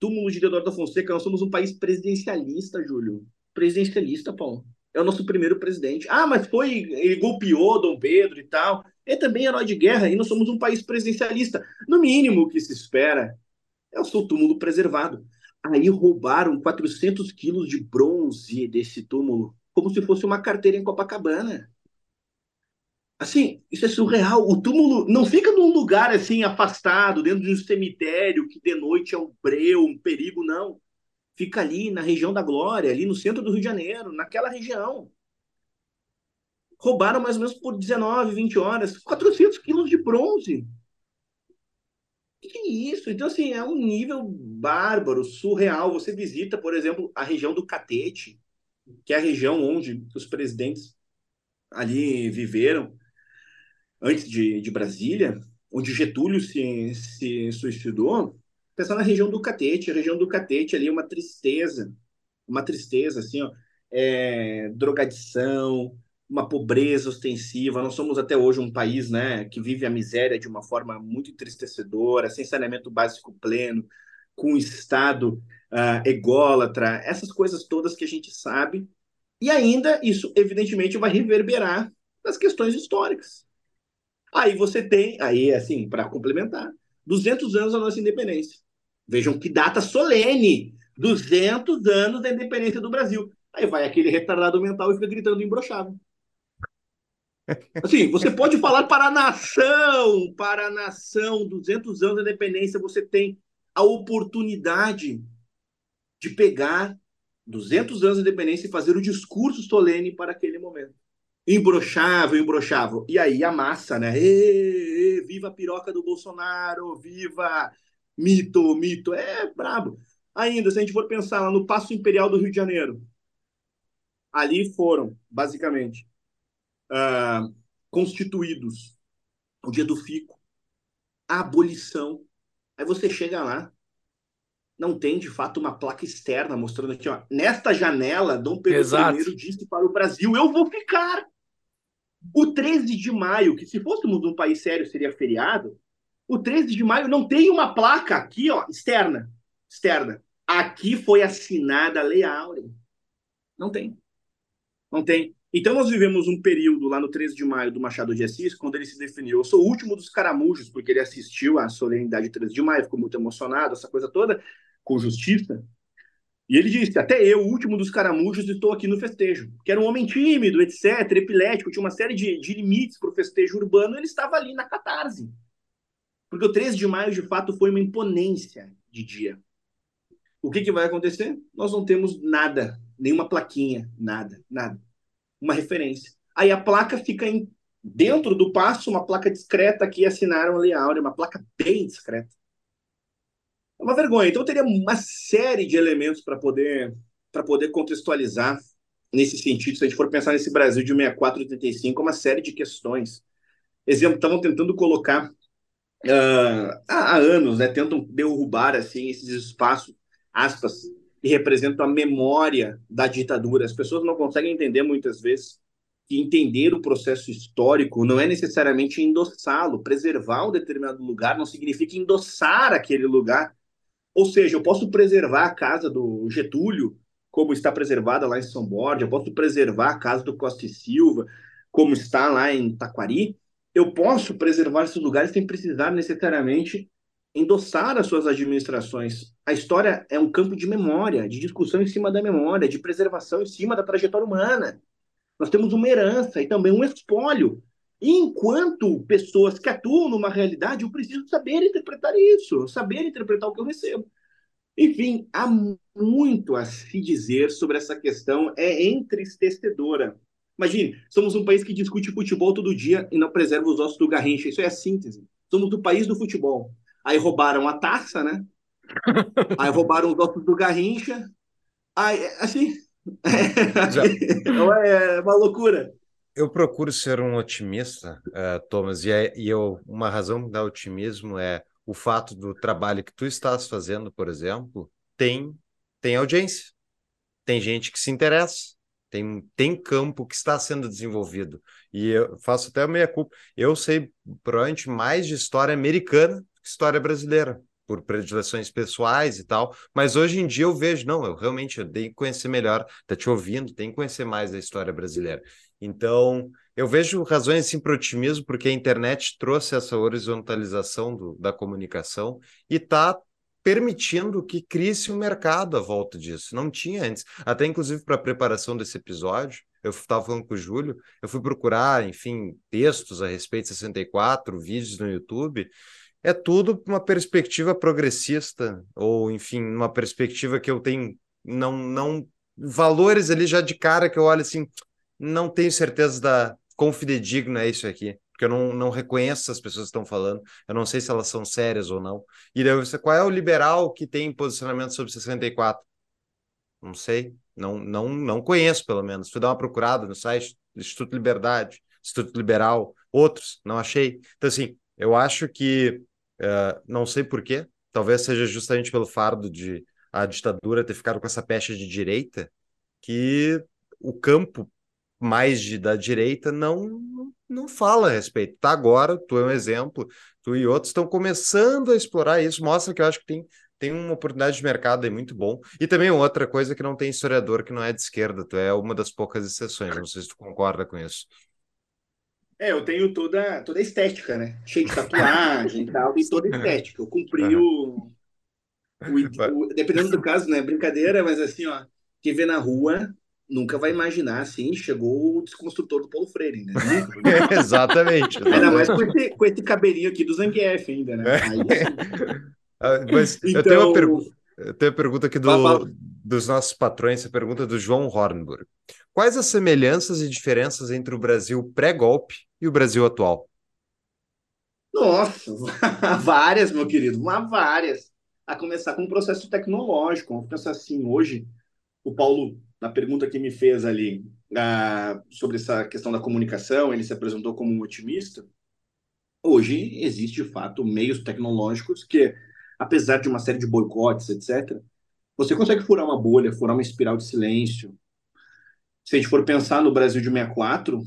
Túmulo de Eduardo da Fonseca, nós somos um país presidencialista, Júlio. Presidencialista, Paulo. É o nosso primeiro presidente. Ah, mas foi, ele golpeou Dom Pedro e tal. É também herói de guerra e nós somos um país presidencialista. No mínimo que se espera é o seu túmulo preservado. Aí roubaram 400 quilos de bronze desse túmulo, como se fosse uma carteira em Copacabana. Assim, isso é surreal. O túmulo não fica num lugar assim afastado, dentro de um cemitério que de noite é um breu, um perigo, não. Fica ali na região da Glória, ali no centro do Rio de Janeiro, naquela região. Roubaram mais ou menos por 19, 20 horas, 400 quilos de bronze que é isso? Então, assim, é um nível bárbaro, surreal. Você visita, por exemplo, a região do Catete, que é a região onde os presidentes ali viveram antes de, de Brasília, onde Getúlio se, se suicidou. Pensar na região do Catete. A região do Catete ali é uma tristeza, uma tristeza, assim, ó, é, drogadição, uma pobreza ostensiva. Nós somos até hoje um país né, que vive a miséria de uma forma muito entristecedora, sem saneamento básico pleno, com o Estado uh, ególatra, essas coisas todas que a gente sabe. E ainda isso, evidentemente, vai reverberar nas questões históricas. Aí você tem, aí assim, para complementar, 200 anos da nossa independência. Vejam que data solene, 200 anos da independência do Brasil. Aí vai aquele retardado mental e fica gritando imbrochável. [LAUGHS] Assim, você pode falar para a nação, para a nação, 200 anos de independência, você tem a oportunidade de pegar 200 anos de independência e fazer o discurso solene para aquele momento. Imbrochável, imbrochável. E aí a massa, né? Ê, ê, viva a piroca do Bolsonaro, viva mito, mito. É brabo. Ainda, se a gente for pensar lá no Passo Imperial do Rio de Janeiro, ali foram, basicamente, uh, constituídos, o dia do fico, a abolição. Aí você chega lá, não tem de fato uma placa externa mostrando aqui, ó, nesta janela, Dom Pedro Exato. I disse para o Brasil: eu vou ficar. O 13 de maio, que se fôssemos um país sério seria feriado, o 13 de maio não tem uma placa aqui, ó, externa. Externa. Aqui foi assinada a Lei Áurea. Não tem. Não tem. Então, nós vivemos um período lá no 13 de maio do Machado de Assis, quando ele se definiu. Eu sou o último dos caramujos, porque ele assistiu à solenidade 13 de maio, ficou muito emocionado, essa coisa toda, com justiça. E ele disse: Até eu, último dos caramujos, estou aqui no festejo. Que era um homem tímido, etc., epilético, tinha uma série de, de limites para o festejo urbano, ele estava ali na catarse. Porque o 13 de maio, de fato, foi uma imponência de dia. O que, que vai acontecer? Nós não temos nada, nenhuma plaquinha, nada, nada uma referência. Aí a placa fica em, dentro do passo, uma placa discreta que assinaram a Lei Áurea, uma placa bem discreta. É uma vergonha. Então teria uma série de elementos para poder poder contextualizar nesse sentido, se a gente for pensar nesse Brasil de 64 e 85, uma série de questões. Exemplo, estavam tentando colocar uh, há, há anos, né, tentam derrubar assim esses espaços, aspas, que representam a memória da ditadura. As pessoas não conseguem entender muitas vezes que entender o processo histórico não é necessariamente endossá-lo. Preservar um determinado lugar não significa endossar aquele lugar. Ou seja, eu posso preservar a casa do Getúlio, como está preservada lá em São Borja, eu posso preservar a casa do Costa e Silva, como está lá em Taquari. Eu posso preservar esses lugares sem precisar necessariamente endossar as suas administrações. A história é um campo de memória, de discussão em cima da memória, de preservação em cima da trajetória humana. Nós temos uma herança e também um espólio. Enquanto pessoas que atuam numa realidade, eu preciso saber interpretar isso, saber interpretar o que eu recebo. Enfim, há muito a se dizer sobre essa questão, é entristecedora. Imagine, somos um país que discute futebol todo dia e não preserva os ossos do Garrincha. Isso é a síntese. Somos do país do futebol. Aí roubaram a taça, né? [LAUGHS] Aí roubaram os ossos do Garrincha. Aí, assim, [LAUGHS] é uma loucura. Eu procuro ser um otimista, uh, Thomas, e, é, e eu, uma razão da otimismo é o fato do trabalho que tu estás fazendo, por exemplo, tem, tem audiência, tem gente que se interessa, tem, tem campo que está sendo desenvolvido. E eu faço até meia culpa. Eu sei provavelmente mais de história americana que história brasileira por predileções pessoais e tal, mas hoje em dia eu vejo, não, eu realmente tenho que conhecer melhor, tá te ouvindo, tenho que conhecer mais da história brasileira. Então, eu vejo razões assim para otimismo, porque a internet trouxe essa horizontalização do, da comunicação e está permitindo que crie-se um mercado à volta disso. Não tinha antes. Até, inclusive, para a preparação desse episódio, eu estava falando com o Júlio, eu fui procurar, enfim, textos a respeito de 64, vídeos no YouTube, é tudo uma perspectiva progressista, ou enfim, uma perspectiva que eu tenho não não valores ali já de cara que eu olho assim, não tenho certeza da quão fidedigno é isso aqui, porque eu não, não reconheço as pessoas que estão falando, eu não sei se elas são sérias ou não. E daí você, qual é o liberal que tem posicionamento sobre 64? Não sei, não não não conheço pelo menos. Fui dar uma procurada no site do Instituto Liberdade, Instituto Liberal, outros, não achei. Então assim, eu acho que Uh, não sei por quê, talvez seja justamente pelo fardo de a ditadura ter ficado com essa pecha de direita, que o campo mais de, da direita não, não fala a respeito. Tá agora, tu é um exemplo, tu e outros estão começando a explorar isso, mostra que eu acho que tem, tem uma oportunidade de mercado aí muito bom. E também outra coisa que não tem historiador que não é de esquerda, tu é uma das poucas exceções, não sei se tu concorda com isso. É, eu tenho toda, toda a estética, né? Cheio de tatuagem e [LAUGHS] tal, e toda a estética. Eu cumpri o, o, [LAUGHS] o, Dependendo do caso, né? Brincadeira, mas assim, ó, quem vê na rua nunca vai imaginar, assim, chegou o desconstrutor do Paulo Freire, né? exatamente, [LAUGHS] exatamente. Ainda mais com esse, com esse cabelinho aqui do Zangief ainda, né? Aí, assim... [LAUGHS] Ah, mas então... eu tenho uma pergunta. Eu tenho a pergunta aqui do, dos nossos patrões, a pergunta do João Hornburg. Quais as semelhanças e diferenças entre o Brasil pré-golpe e o Brasil atual? Nossa, [LAUGHS] várias, meu querido, uma várias. A começar com o processo tecnológico. Vamos pensar assim, hoje, o Paulo, na pergunta que me fez ali uh, sobre essa questão da comunicação, ele se apresentou como um otimista. Hoje existe, de fato, meios tecnológicos que, apesar de uma série de boicotes, etc., você consegue furar uma bolha, furar uma espiral de silêncio. Se a gente for pensar no Brasil de 64,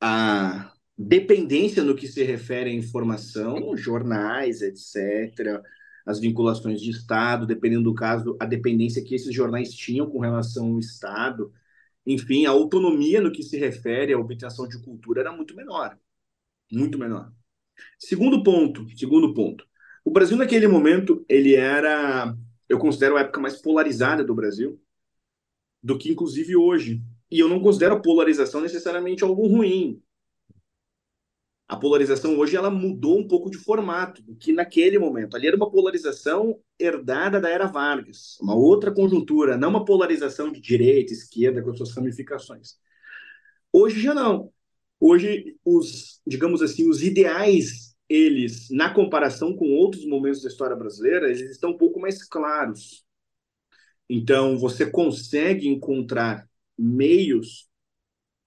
a dependência no que se refere à informação, jornais, etc., as vinculações de Estado, dependendo do caso, a dependência que esses jornais tinham com relação ao Estado, enfim, a autonomia no que se refere à obtenção de cultura era muito menor, muito menor. Segundo ponto, segundo ponto, o Brasil naquele momento ele era, eu considero a época mais polarizada do Brasil do que inclusive hoje. E eu não considero a polarização necessariamente algo ruim. A polarização hoje ela mudou um pouco de formato do que naquele momento. Ali era uma polarização herdada da era Vargas, uma outra conjuntura, não uma polarização de direita, esquerda com suas ramificações. Hoje já não. Hoje os, digamos assim, os ideais eles, na comparação com outros momentos da história brasileira, eles estão um pouco mais claros. Então, você consegue encontrar meios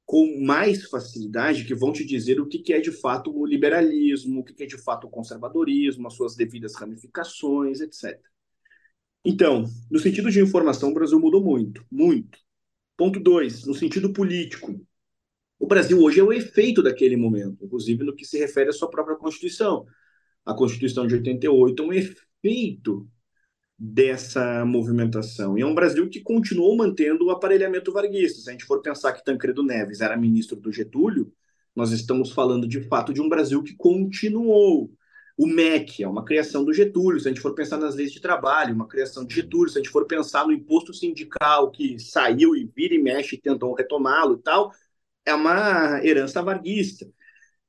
com mais facilidade que vão te dizer o que é de fato o liberalismo, o que é de fato o conservadorismo, as suas devidas ramificações, etc. Então, no sentido de informação, o Brasil mudou muito, muito. Ponto dois, no sentido político. O Brasil hoje é o efeito daquele momento, inclusive no que se refere à sua própria Constituição. A Constituição de 88 é um efeito dessa movimentação. E é um Brasil que continuou mantendo o aparelhamento varguista. Se a gente for pensar que Tancredo Neves era ministro do Getúlio, nós estamos falando de fato de um Brasil que continuou O MEC é uma criação do Getúlio, se a gente for pensar nas leis de trabalho, uma criação de Getúlio, se a gente for pensar no imposto sindical que saiu e vira e mexe e tentou retomá-lo e tal, é uma herança varguista.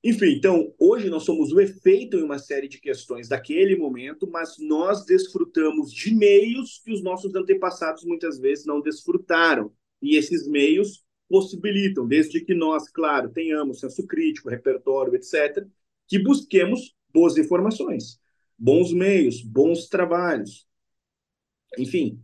Enfim, então, hoje nós somos o efeito em uma série de questões daquele momento, mas nós desfrutamos de meios que os nossos antepassados muitas vezes não desfrutaram. E esses meios possibilitam, desde que nós, claro, tenhamos senso crítico, repertório, etc., que busquemos boas informações, bons meios, bons trabalhos. Enfim.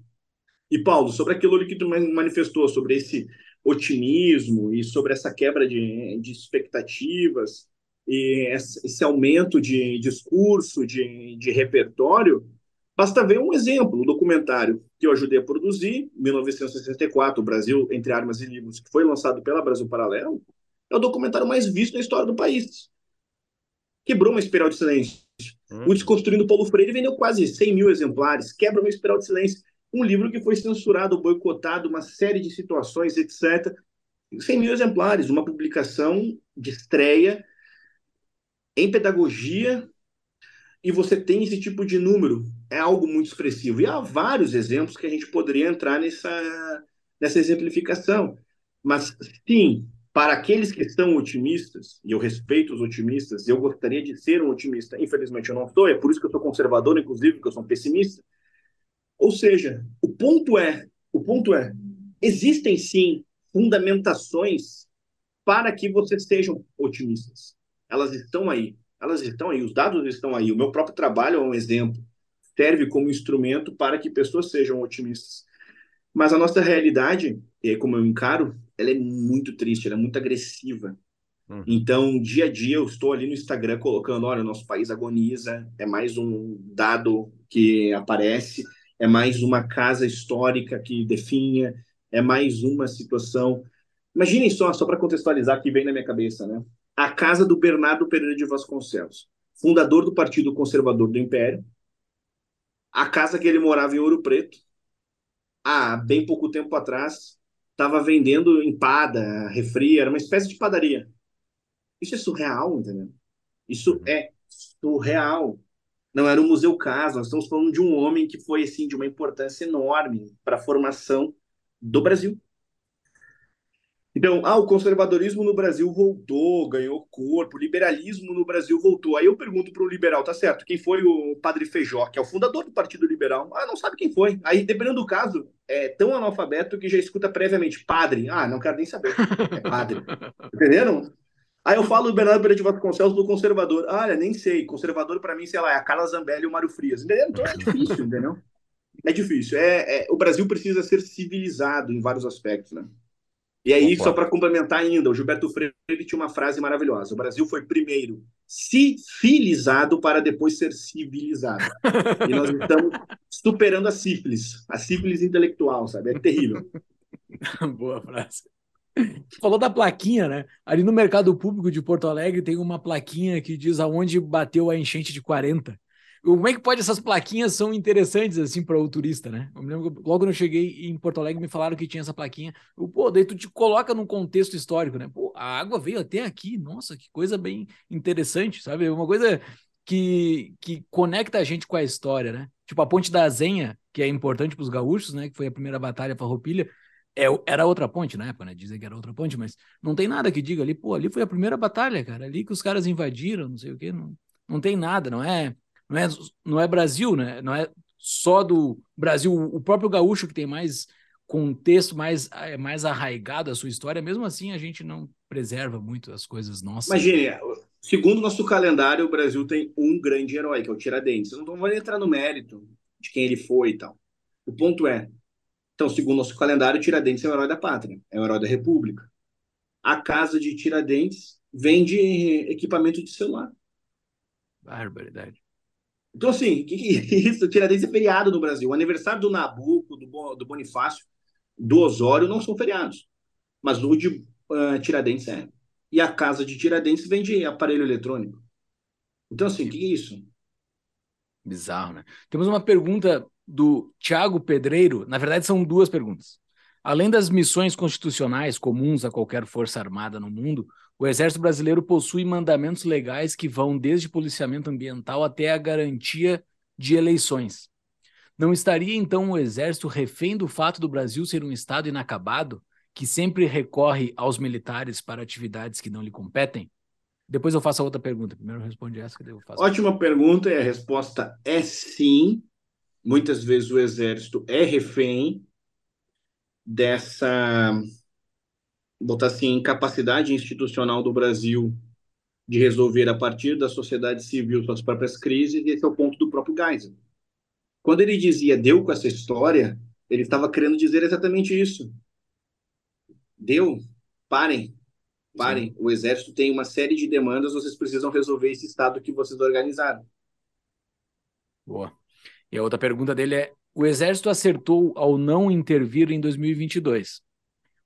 E, Paulo, sobre aquilo que tu manifestou, sobre esse otimismo e sobre essa quebra de, de expectativas e esse aumento de discurso, de, de repertório, basta ver um exemplo, o documentário que eu ajudei a produzir, 1964, o Brasil entre Armas e Livros, que foi lançado pela Brasil Paralelo, é o documentário mais visto na história do país. Quebrou uma espiral de silêncio. Hum. O Desconstruindo Paulo Freire vendeu quase 100 mil exemplares, quebra uma espiral de silêncio. Um livro que foi censurado, boicotado, uma série de situações, etc. 100 mil exemplares, uma publicação de estreia em pedagogia e você tem esse tipo de número, é algo muito expressivo. E há vários exemplos que a gente poderia entrar nessa, nessa exemplificação. Mas, sim, para aqueles que estão otimistas, e eu respeito os otimistas, eu gostaria de ser um otimista, infelizmente eu não estou, é por isso que eu sou conservador, inclusive, porque eu sou um pessimista. Ou seja, o ponto é, o ponto é, existem sim fundamentações para que vocês sejam otimistas elas estão aí. Elas estão aí, os dados estão aí. O meu próprio trabalho é um exemplo. Serve como instrumento para que pessoas sejam otimistas. Mas a nossa realidade, como eu encaro, ela é muito triste, ela é muito agressiva. Hum. Então, dia a dia, eu estou ali no Instagram colocando: olha, nosso país agoniza, é mais um dado que aparece, é mais uma casa histórica que definha, é mais uma situação. Imaginem só, só para contextualizar que vem na minha cabeça, né? a casa do Bernardo Pereira de Vasconcelos, fundador do Partido Conservador do Império, a casa que ele morava em Ouro Preto, há bem pouco tempo atrás, estava vendendo empada, refri, era uma espécie de padaria. Isso é surreal, entendeu? Isso é surreal. Não era um museu caso, nós estamos falando de um homem que foi assim de uma importância enorme para a formação do Brasil. Então, ah, o conservadorismo no Brasil voltou, ganhou corpo, o liberalismo no Brasil voltou. Aí eu pergunto para o liberal, tá certo, quem foi o Padre Feijó, que é o fundador do Partido Liberal? Ah, não sabe quem foi. Aí, dependendo do caso, é tão analfabeto que já escuta previamente, padre. Ah, não quero nem saber. É padre. [LAUGHS] Entenderam? Aí eu falo do Bernardo Pereira de Vasconcelos do conservador. Ah, olha, nem sei. Conservador para mim, sei lá, é a Carla Zambelli e o Mário Frias. Entendeu? Então é difícil, entendeu? É difícil. É, é, o Brasil precisa ser civilizado em vários aspectos, né? E aí, Opa. só para complementar ainda, o Gilberto Freire tinha uma frase maravilhosa: o Brasil foi primeiro civilizado para depois ser civilizado. e nós estamos superando a sífilis, a sífilis intelectual, sabe? É terrível. [LAUGHS] Boa frase. Falou da plaquinha, né? Ali no mercado público de Porto Alegre tem uma plaquinha que diz aonde bateu a enchente de 40. Como é que pode essas plaquinhas são interessantes assim para o turista, né? Eu me lembro que logo eu cheguei em Porto Alegre me falaram que tinha essa plaquinha. Eu, pô, daí tu te coloca num contexto histórico, né? Pô, a água veio até aqui. Nossa, que coisa bem interessante, sabe? Uma coisa que, que conecta a gente com a história, né? Tipo a Ponte da Azenha, que é importante para os gaúchos, né? Que foi a primeira batalha farroupilha. É, era outra ponte na época, né? Dizem que era outra ponte, mas não tem nada que diga ali, pô, ali foi a primeira batalha, cara. Ali que os caras invadiram, não sei o quê. Não, não tem nada, não é não é, não é Brasil, né? Não é só do Brasil, o próprio gaúcho que tem mais contexto, mais, é mais arraigado a sua história, mesmo assim a gente não preserva muito as coisas nossas. Imagine, segundo o nosso calendário, o Brasil tem um grande herói, que é o Tiradentes. Eu não vou entrar no mérito de quem ele foi e tal. O ponto é, então, segundo nosso calendário, Tiradentes é o herói da pátria, é o herói da república. A casa de Tiradentes vende equipamento de celular. Barbaridade. Então, assim, que, [LAUGHS] que isso? Tiradentes é feriado no Brasil. O aniversário do Nabucco, do, do Bonifácio, do Osório não são feriados. Mas o de uh, Tiradentes é. E a casa de Tiradentes vende aparelho eletrônico. Então, assim, o que, que é isso? Bizarro, né? Temos uma pergunta do Tiago Pedreiro. Na verdade, são duas perguntas. Além das missões constitucionais comuns a qualquer força armada no mundo, O Exército Brasileiro possui mandamentos legais que vão desde policiamento ambiental até a garantia de eleições. Não estaria então o Exército refém do fato do Brasil ser um Estado inacabado, que sempre recorre aos militares para atividades que não lhe competem? Depois eu faço a outra pergunta. Primeiro responde essa que eu faço. Ótima pergunta e a resposta é sim. Muitas vezes o Exército é refém dessa botar assim, incapacidade institucional do Brasil de resolver a partir da sociedade civil suas próprias crises, e esse é o ponto do próprio Geisel. Quando ele dizia deu com essa história, ele estava querendo dizer exatamente isso. Deu, parem, parem. Sim. O exército tem uma série de demandas, vocês precisam resolver esse estado que vocês organizaram. Boa. E a outra pergunta dele é: o exército acertou ao não intervir em 2022?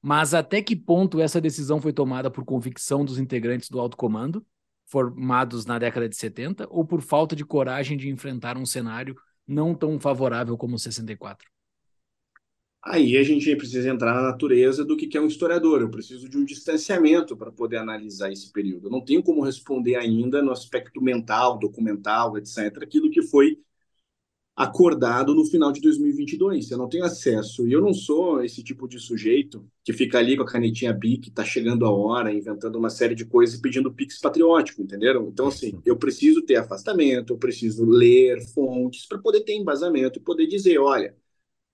Mas até que ponto essa decisão foi tomada por convicção dos integrantes do alto comando, formados na década de 70, ou por falta de coragem de enfrentar um cenário não tão favorável como o 64? Aí a gente precisa entrar na natureza do que é um historiador. Eu preciso de um distanciamento para poder analisar esse período. Eu não tenho como responder ainda no aspecto mental, documental, etc., aquilo que foi acordado no final de 2022. Eu não tenho acesso. E eu não sou esse tipo de sujeito que fica ali com a canetinha BIC, tá chegando a hora, inventando uma série de coisas e pedindo Pix patriótico, entenderam? Então, assim, eu preciso ter afastamento, eu preciso ler fontes para poder ter embasamento e poder dizer: olha,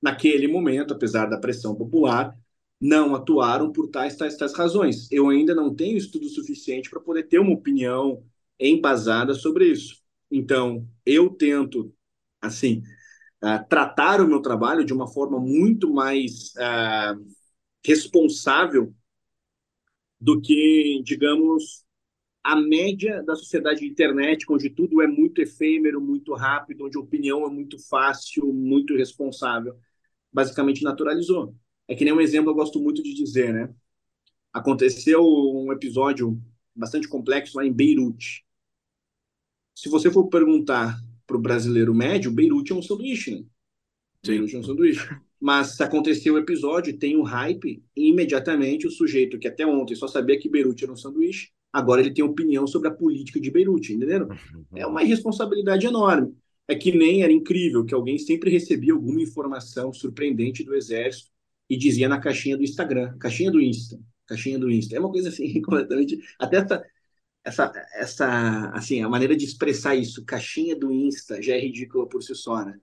naquele momento, apesar da pressão popular, não atuaram por tais, tais, tais razões. Eu ainda não tenho estudo suficiente para poder ter uma opinião embasada sobre isso. Então, eu tento assim, uh, tratar o meu trabalho de uma forma muito mais uh, responsável do que, digamos, a média da sociedade de internet, onde tudo é muito efêmero, muito rápido, onde a opinião é muito fácil, muito irresponsável. Basicamente naturalizou. É que nem um exemplo eu gosto muito de dizer, né? Aconteceu um episódio bastante complexo lá em Beirute. Se você for perguntar para o brasileiro médio, Beirute é um sanduíche, né? Beirute é um sanduíche. Mas se aconteceu o episódio, tem o hype, e imediatamente o sujeito que até ontem só sabia que Beirute era um sanduíche, agora ele tem opinião sobre a política de Beirute, entenderam? Uhum. É uma irresponsabilidade enorme. É que nem era incrível que alguém sempre recebia alguma informação surpreendente do exército e dizia na caixinha do Instagram, caixinha do Insta, caixinha do Insta. É uma coisa assim [LAUGHS] completamente. Até essa, essa, essa, assim, a maneira de expressar isso, caixinha do Insta, já é ridícula por si só, né?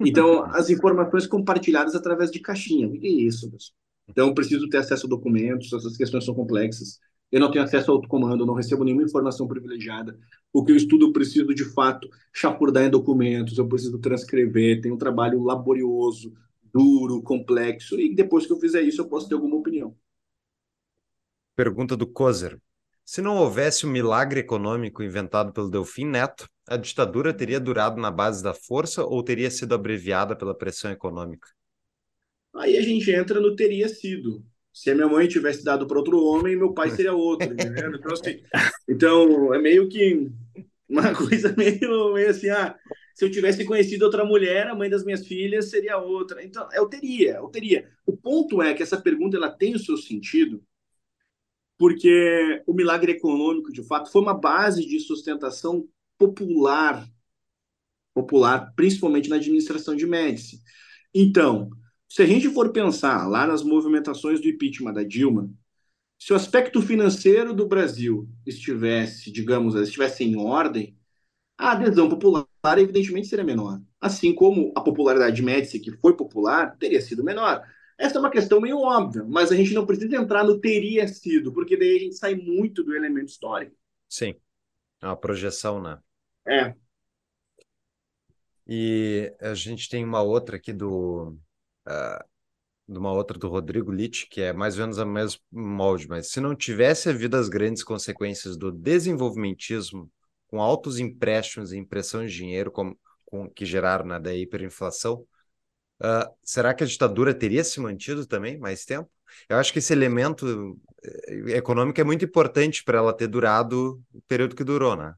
Então, [LAUGHS] as informações compartilhadas através de caixinha, o que é isso, pessoal? Então, preciso ter acesso a documentos, essas questões são complexas. Eu não tenho acesso ao autocomando, não recebo nenhuma informação privilegiada. O que eu estudo, eu preciso, de fato, chapurdar em documentos, eu preciso transcrever, tem um trabalho laborioso, duro, complexo, e depois que eu fizer isso, eu posso ter alguma opinião. Pergunta do Kozer. Se não houvesse o milagre econômico inventado pelo Delfim Neto, a ditadura teria durado na base da força ou teria sido abreviada pela pressão econômica? Aí a gente entra no teria sido. Se a minha mãe tivesse dado para outro homem, meu pai seria outro, entendeu? Então, assim, [LAUGHS] então, é meio que uma coisa meio, meio assim, ah, se eu tivesse conhecido outra mulher, a mãe das minhas filhas seria outra. Então, eu teria, eu teria. O ponto é que essa pergunta ela tem o seu sentido porque o milagre econômico, de fato, foi uma base de sustentação popular, popular, principalmente na administração de Médici. Então, se a gente for pensar lá nas movimentações do impeachment da Dilma, se o aspecto financeiro do Brasil estivesse, digamos, estivesse em ordem, a adesão popular evidentemente seria menor. Assim como a popularidade de Médici, que foi popular, teria sido menor. Essa é uma questão meio óbvia, mas a gente não precisa entrar no teria sido, porque daí a gente sai muito do elemento histórico. Sim. É uma projeção, né? É. E a gente tem uma outra aqui do. Uh, de uma outra do Rodrigo Litt, que é mais ou menos a mesmo molde, mas se não tivesse havido as grandes consequências do desenvolvimentismo, com altos empréstimos e impressão de dinheiro com, com, que geraram né, da hiperinflação, Uh, será que a ditadura teria se mantido também mais tempo? Eu acho que esse elemento eh, econômico é muito importante para ela ter durado o período que durou, né?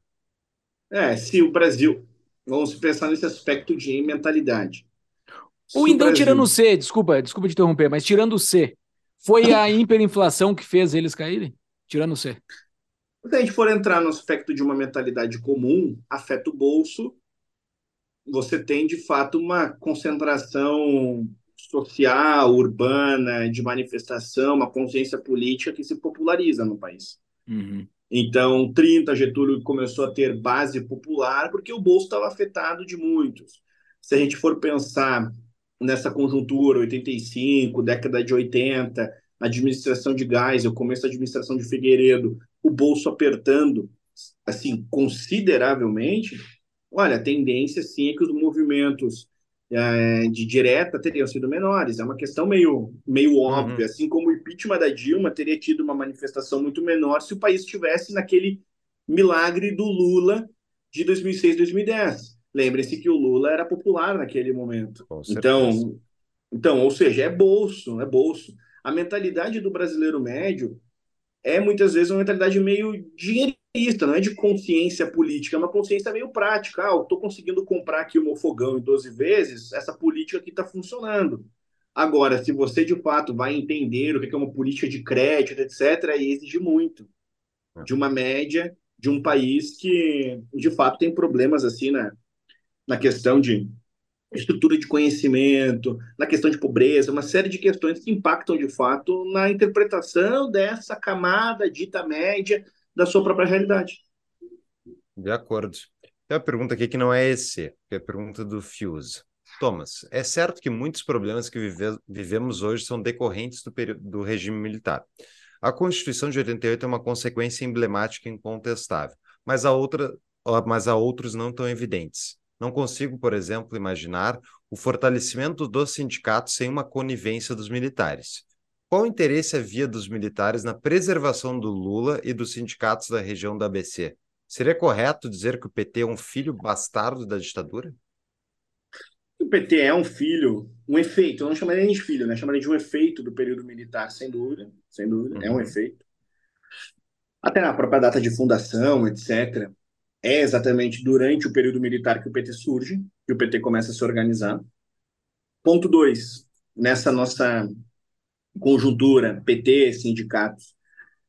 É, se o Brasil, vamos pensar nesse aspecto de mentalidade. Ou então, Brasil... tirando o C, desculpa, desculpa te interromper, mas tirando o C, foi a [LAUGHS] hiperinflação que fez eles caírem? Tirando o C. Se a gente for entrar no aspecto de uma mentalidade comum, afeta o bolso, você tem de fato uma concentração social, urbana, de manifestação, uma consciência política que se populariza no país. Uhum. Então, 30, Getúlio começou a ter base popular porque o bolso estava afetado de muitos. Se a gente for pensar nessa conjuntura, 85, década de 80, administração de gás, o começo da administração de Figueiredo, o bolso apertando, assim, consideravelmente, olha, a tendência, sim, é que os movimentos é, de direta teriam sido menores. É uma questão meio, meio uhum. óbvia, uhum. assim como o impeachment da Dilma teria tido uma manifestação muito menor se o país estivesse naquele milagre do Lula de 2006, 2010. Lembre-se que o Lula era popular naquele momento. Então, então, ou seja, é bolso, é bolso. A mentalidade do brasileiro médio é muitas vezes uma mentalidade meio dinheirista, não é de consciência política, é uma consciência meio prática. Ah, eu estou conseguindo comprar aqui o meu fogão em 12 vezes, essa política aqui está funcionando. Agora, se você de fato vai entender o que é uma política de crédito, etc., aí exige muito é. de uma média de um país que de fato tem problemas assim na, na questão de estrutura de conhecimento, na questão de pobreza, uma série de questões que impactam de fato na interpretação dessa camada dita média da sua própria realidade. De acordo. Tem uma pergunta aqui que não é esse, que é a pergunta do Fuse. Thomas, é certo que muitos problemas que vive vivemos hoje são decorrentes do, do regime militar. A Constituição de 88 é uma consequência emblemática e incontestável, mas há, outra, mas há outros não tão evidentes. Não consigo, por exemplo, imaginar o fortalecimento dos sindicatos sem uma conivência dos militares. Qual o interesse havia dos militares na preservação do Lula e dos sindicatos da região da ABC? Seria correto dizer que o PT é um filho bastardo da ditadura? O PT é um filho, um efeito, eu não chamaria nem de filho, né? Chamaria de um efeito do período militar, sem dúvida, sem dúvida, uhum. é um uhum. efeito. Até na própria data de fundação, etc é exatamente durante o período militar que o PT surge, que o PT começa a se organizar. Ponto dois, nessa nossa conjuntura, PT, sindicatos,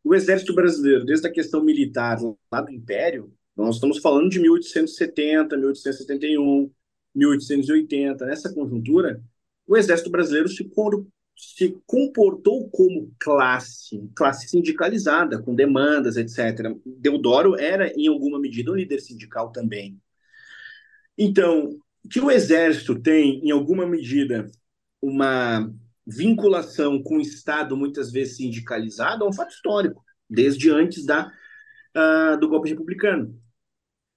o Exército Brasileiro, desde a questão militar lá do Império, nós estamos falando de 1870, 1871, 1880, nessa conjuntura, o Exército Brasileiro se se comportou como classe, classe sindicalizada, com demandas, etc. Deodoro era, em alguma medida, um líder sindical também. Então, que o Exército tem, em alguma medida, uma vinculação com o Estado, muitas vezes sindicalizado, é um fato histórico, desde antes da, uh, do golpe republicano.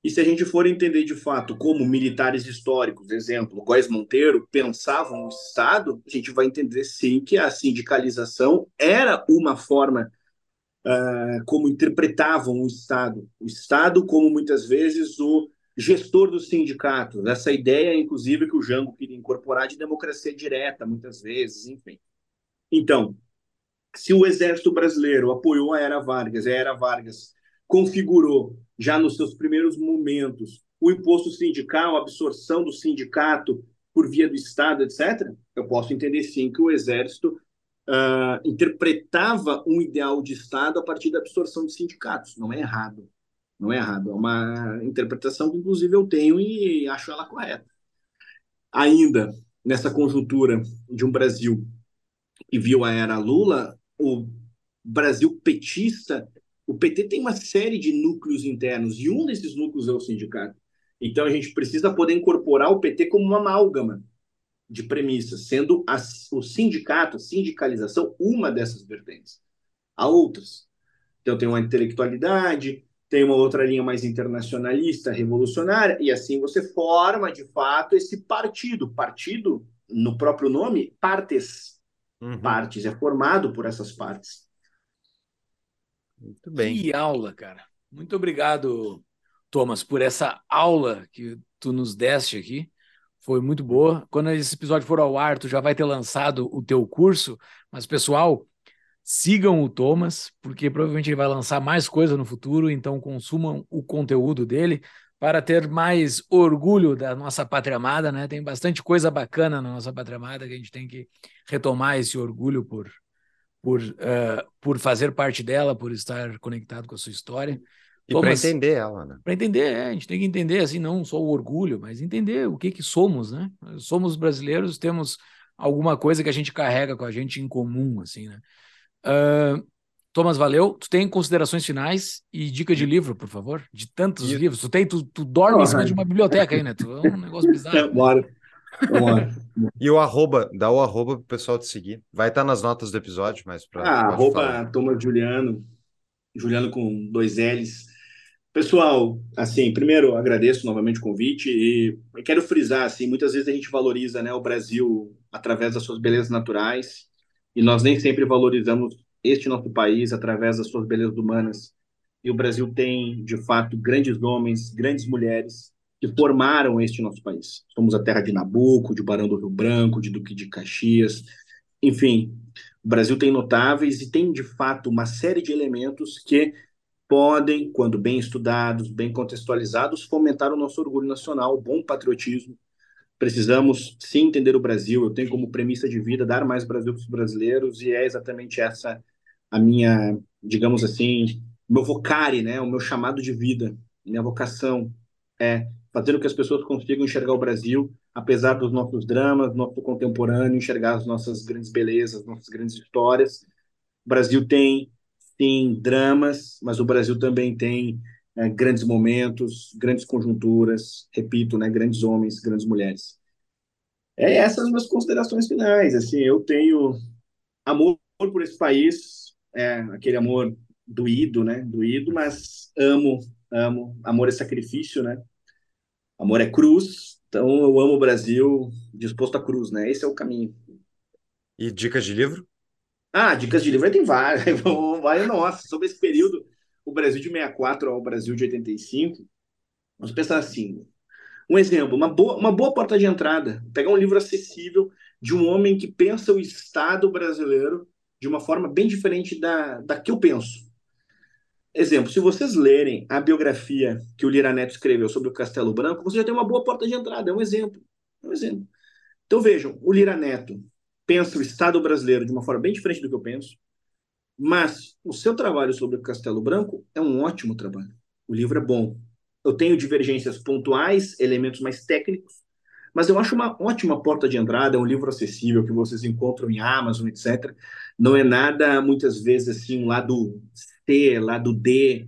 E se a gente for entender de fato como militares históricos, exemplo, Góes Monteiro, pensavam o Estado, a gente vai entender sim que a sindicalização era uma forma uh, como interpretavam o Estado. O Estado como muitas vezes o gestor dos sindicatos. Essa ideia, inclusive, que o Jango queria incorporar de democracia direta, muitas vezes, enfim. Então, se o Exército Brasileiro apoiou a Era Vargas, a Era Vargas configurou já nos seus primeiros momentos o imposto sindical, a absorção do sindicato por via do Estado, etc., eu posso entender sim que o Exército uh, interpretava um ideal de Estado a partir da absorção de sindicatos. Não é errado. Não é errado. É uma interpretação que, inclusive, eu tenho e acho ela correta. Ainda nessa conjuntura de um Brasil que viu a era Lula, o Brasil petista o PT tem uma série de núcleos internos e um desses núcleos é o sindicato. Então a gente precisa poder incorporar o PT como uma amálgama de premissas, sendo a, o sindicato, a sindicalização, uma dessas vertentes. Há outras. Então tem uma intelectualidade, tem uma outra linha mais internacionalista, revolucionária, e assim você forma de fato esse partido. Partido, no próprio nome, partes. Uhum. Partes, é formado por essas partes. Muito bem. Que aula, cara. Muito obrigado, Thomas, por essa aula que tu nos deste aqui. Foi muito boa. Quando esse episódio for ao ar, tu já vai ter lançado o teu curso. Mas, pessoal, sigam o Thomas, porque provavelmente ele vai lançar mais coisa no futuro, então consumam o conteúdo dele para ter mais orgulho da nossa pátria amada, né? Tem bastante coisa bacana na nossa pátria amada que a gente tem que retomar esse orgulho por por, uh, por fazer parte dela, por estar conectado com a sua história. E para entender ela, né? Para entender, é, a gente tem que entender, assim, não só o orgulho, mas entender o que que somos, né? Somos brasileiros, temos alguma coisa que a gente carrega com a gente em comum, assim, né? Uh, Thomas, valeu. Tu tem considerações finais e dica de livro, por favor? De tantos e... livros. Tu tem, tu, tu dorme oh, em cima de uma biblioteca aí, né? Tu, é um negócio bizarro. [LAUGHS] Bora. Bora. e o arroba, dá o arroba pro pessoal te seguir. Vai estar nas notas do episódio, mas para. Ah, arroba falar. Thomas Juliano. Juliano com dois L's. Pessoal, assim, primeiro agradeço novamente o convite e quero frisar, assim, muitas vezes a gente valoriza, né, o Brasil através das suas belezas naturais e nós nem sempre valorizamos este nosso país através das suas belezas humanas. E o Brasil tem, de fato, grandes homens, grandes mulheres que formaram este nosso país. Somos a terra de Nabucco, de Barão do Rio Branco, de Duque de Caxias. Enfim, o Brasil tem notáveis e tem, de fato, uma série de elementos que podem, quando bem estudados, bem contextualizados, fomentar o nosso orgulho nacional, o bom patriotismo. Precisamos sim entender o Brasil. Eu tenho como premissa de vida dar mais Brasil para os brasileiros e é exatamente essa a minha, digamos assim, meu vocare, né, o meu chamado de vida, minha vocação é fazer com que as pessoas consigam enxergar o Brasil, apesar dos nossos dramas, nosso contemporâneo, enxergar as nossas grandes belezas, nossas grandes histórias. O Brasil tem, sim, dramas, mas o Brasil também tem é, grandes momentos, grandes conjunturas, repito, né, grandes homens, grandes mulheres. É essas as minhas considerações finais. Assim, eu tenho amor por esse país, é aquele amor doído, né? Doído, mas amo, amo. Amor é sacrifício, né? Amor é cruz. Então eu amo o Brasil disposto à cruz, né? Esse é o caminho. E dicas de livro? Ah, dicas de livro tem várias. [LAUGHS] Vai, nossa, sobre esse período, o Brasil de 64 ao Brasil de 85. Vamos pensar assim. Um exemplo, uma boa, uma boa porta de entrada. Pegar um livro acessível de um homem que pensa o Estado brasileiro de uma forma bem diferente da, da que eu penso. Exemplo, se vocês lerem a biografia que o Lira Neto escreveu sobre o Castelo Branco, você já tem uma boa porta de entrada, é um exemplo. É um exemplo. Então vejam, o Lira Neto pensa o Estado brasileiro de uma forma bem diferente do que eu penso, mas o seu trabalho sobre o Castelo Branco é um ótimo trabalho. O livro é bom. Eu tenho divergências pontuais, elementos mais técnicos, mas eu acho uma ótima porta de entrada, é um livro acessível que vocês encontram em Amazon, etc. Não é nada, muitas vezes, assim, um lado C, lado D,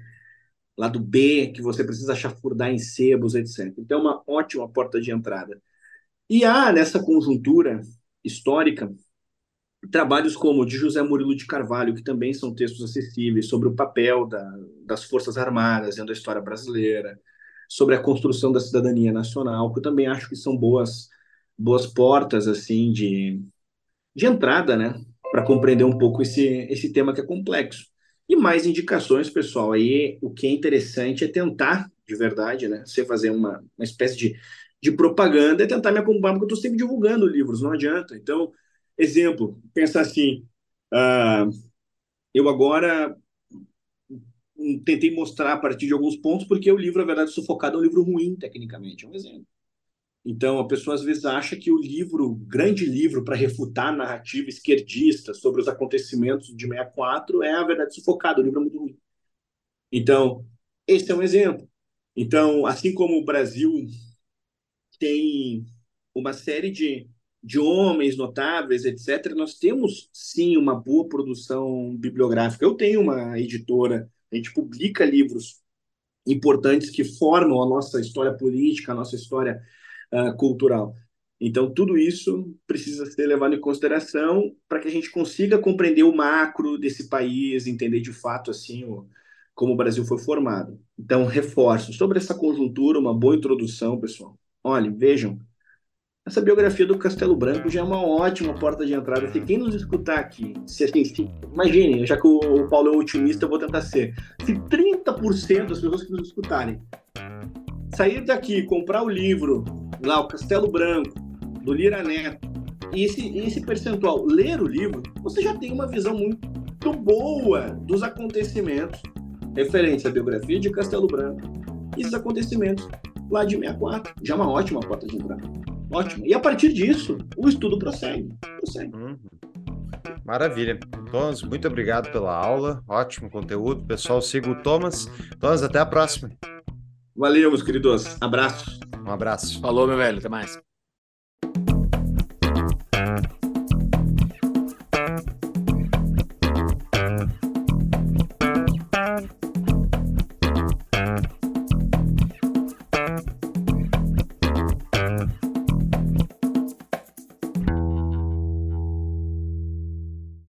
lado B, que você precisa chafurdar em sebos, etc. Então, é uma ótima porta de entrada. E há, nessa conjuntura histórica, trabalhos como o de José Murilo de Carvalho, que também são textos acessíveis, sobre o papel da, das Forças Armadas dentro da história brasileira, sobre a construção da cidadania nacional, que eu também acho que são boas boas portas assim de, de entrada, né, para compreender um pouco esse esse tema que é complexo. E mais indicações, pessoal. Aí o que é interessante é tentar, de verdade, né, você fazer uma, uma espécie de, de propaganda, é tentar me acompanhar, porque eu estou sempre divulgando livros, não adianta. Então, exemplo, pensar assim, uh, eu agora tentei mostrar a partir de alguns pontos, porque o livro, na verdade, sufocado é um livro ruim, tecnicamente, é um exemplo. Então, a pessoa às vezes acha que o livro, grande livro para refutar a narrativa esquerdista sobre os acontecimentos de 64 é, a verdade, sufocado, o livro é muito ruim. Então, esse é um exemplo. Então, assim como o Brasil tem uma série de, de homens notáveis, etc., nós temos sim uma boa produção bibliográfica. Eu tenho uma editora a gente publica livros importantes que formam a nossa história política, a nossa história uh, cultural. Então, tudo isso precisa ser levado em consideração para que a gente consiga compreender o macro desse país, entender de fato assim o, como o Brasil foi formado. Então, reforço sobre essa conjuntura, uma boa introdução, pessoal. Olhem, vejam, essa biografia do Castelo Branco já é uma ótima porta de entrada. Se quem nos escutar aqui, se assim, se, imagine, já que o, Paulo é otimista, eu vou tentar ser. Se 30% das pessoas que nos escutarem sair daqui, comprar o livro, lá, o Castelo Branco, do Lira Neto, e esse, esse percentual ler o livro, você já tem uma visão muito boa dos acontecimentos referentes à biografia de Castelo Branco e esses acontecimentos lá de 64. Já é uma ótima porta de entrada. Ótimo. E a partir disso, o estudo prossegue. prossegue. Uhum. Maravilha. Thomas, muito obrigado pela aula. Ótimo conteúdo. Pessoal, siga o Thomas. Thomas, até a próxima. Valeu, meus queridos. Abraços. Um abraço. Falou, meu velho. Até mais.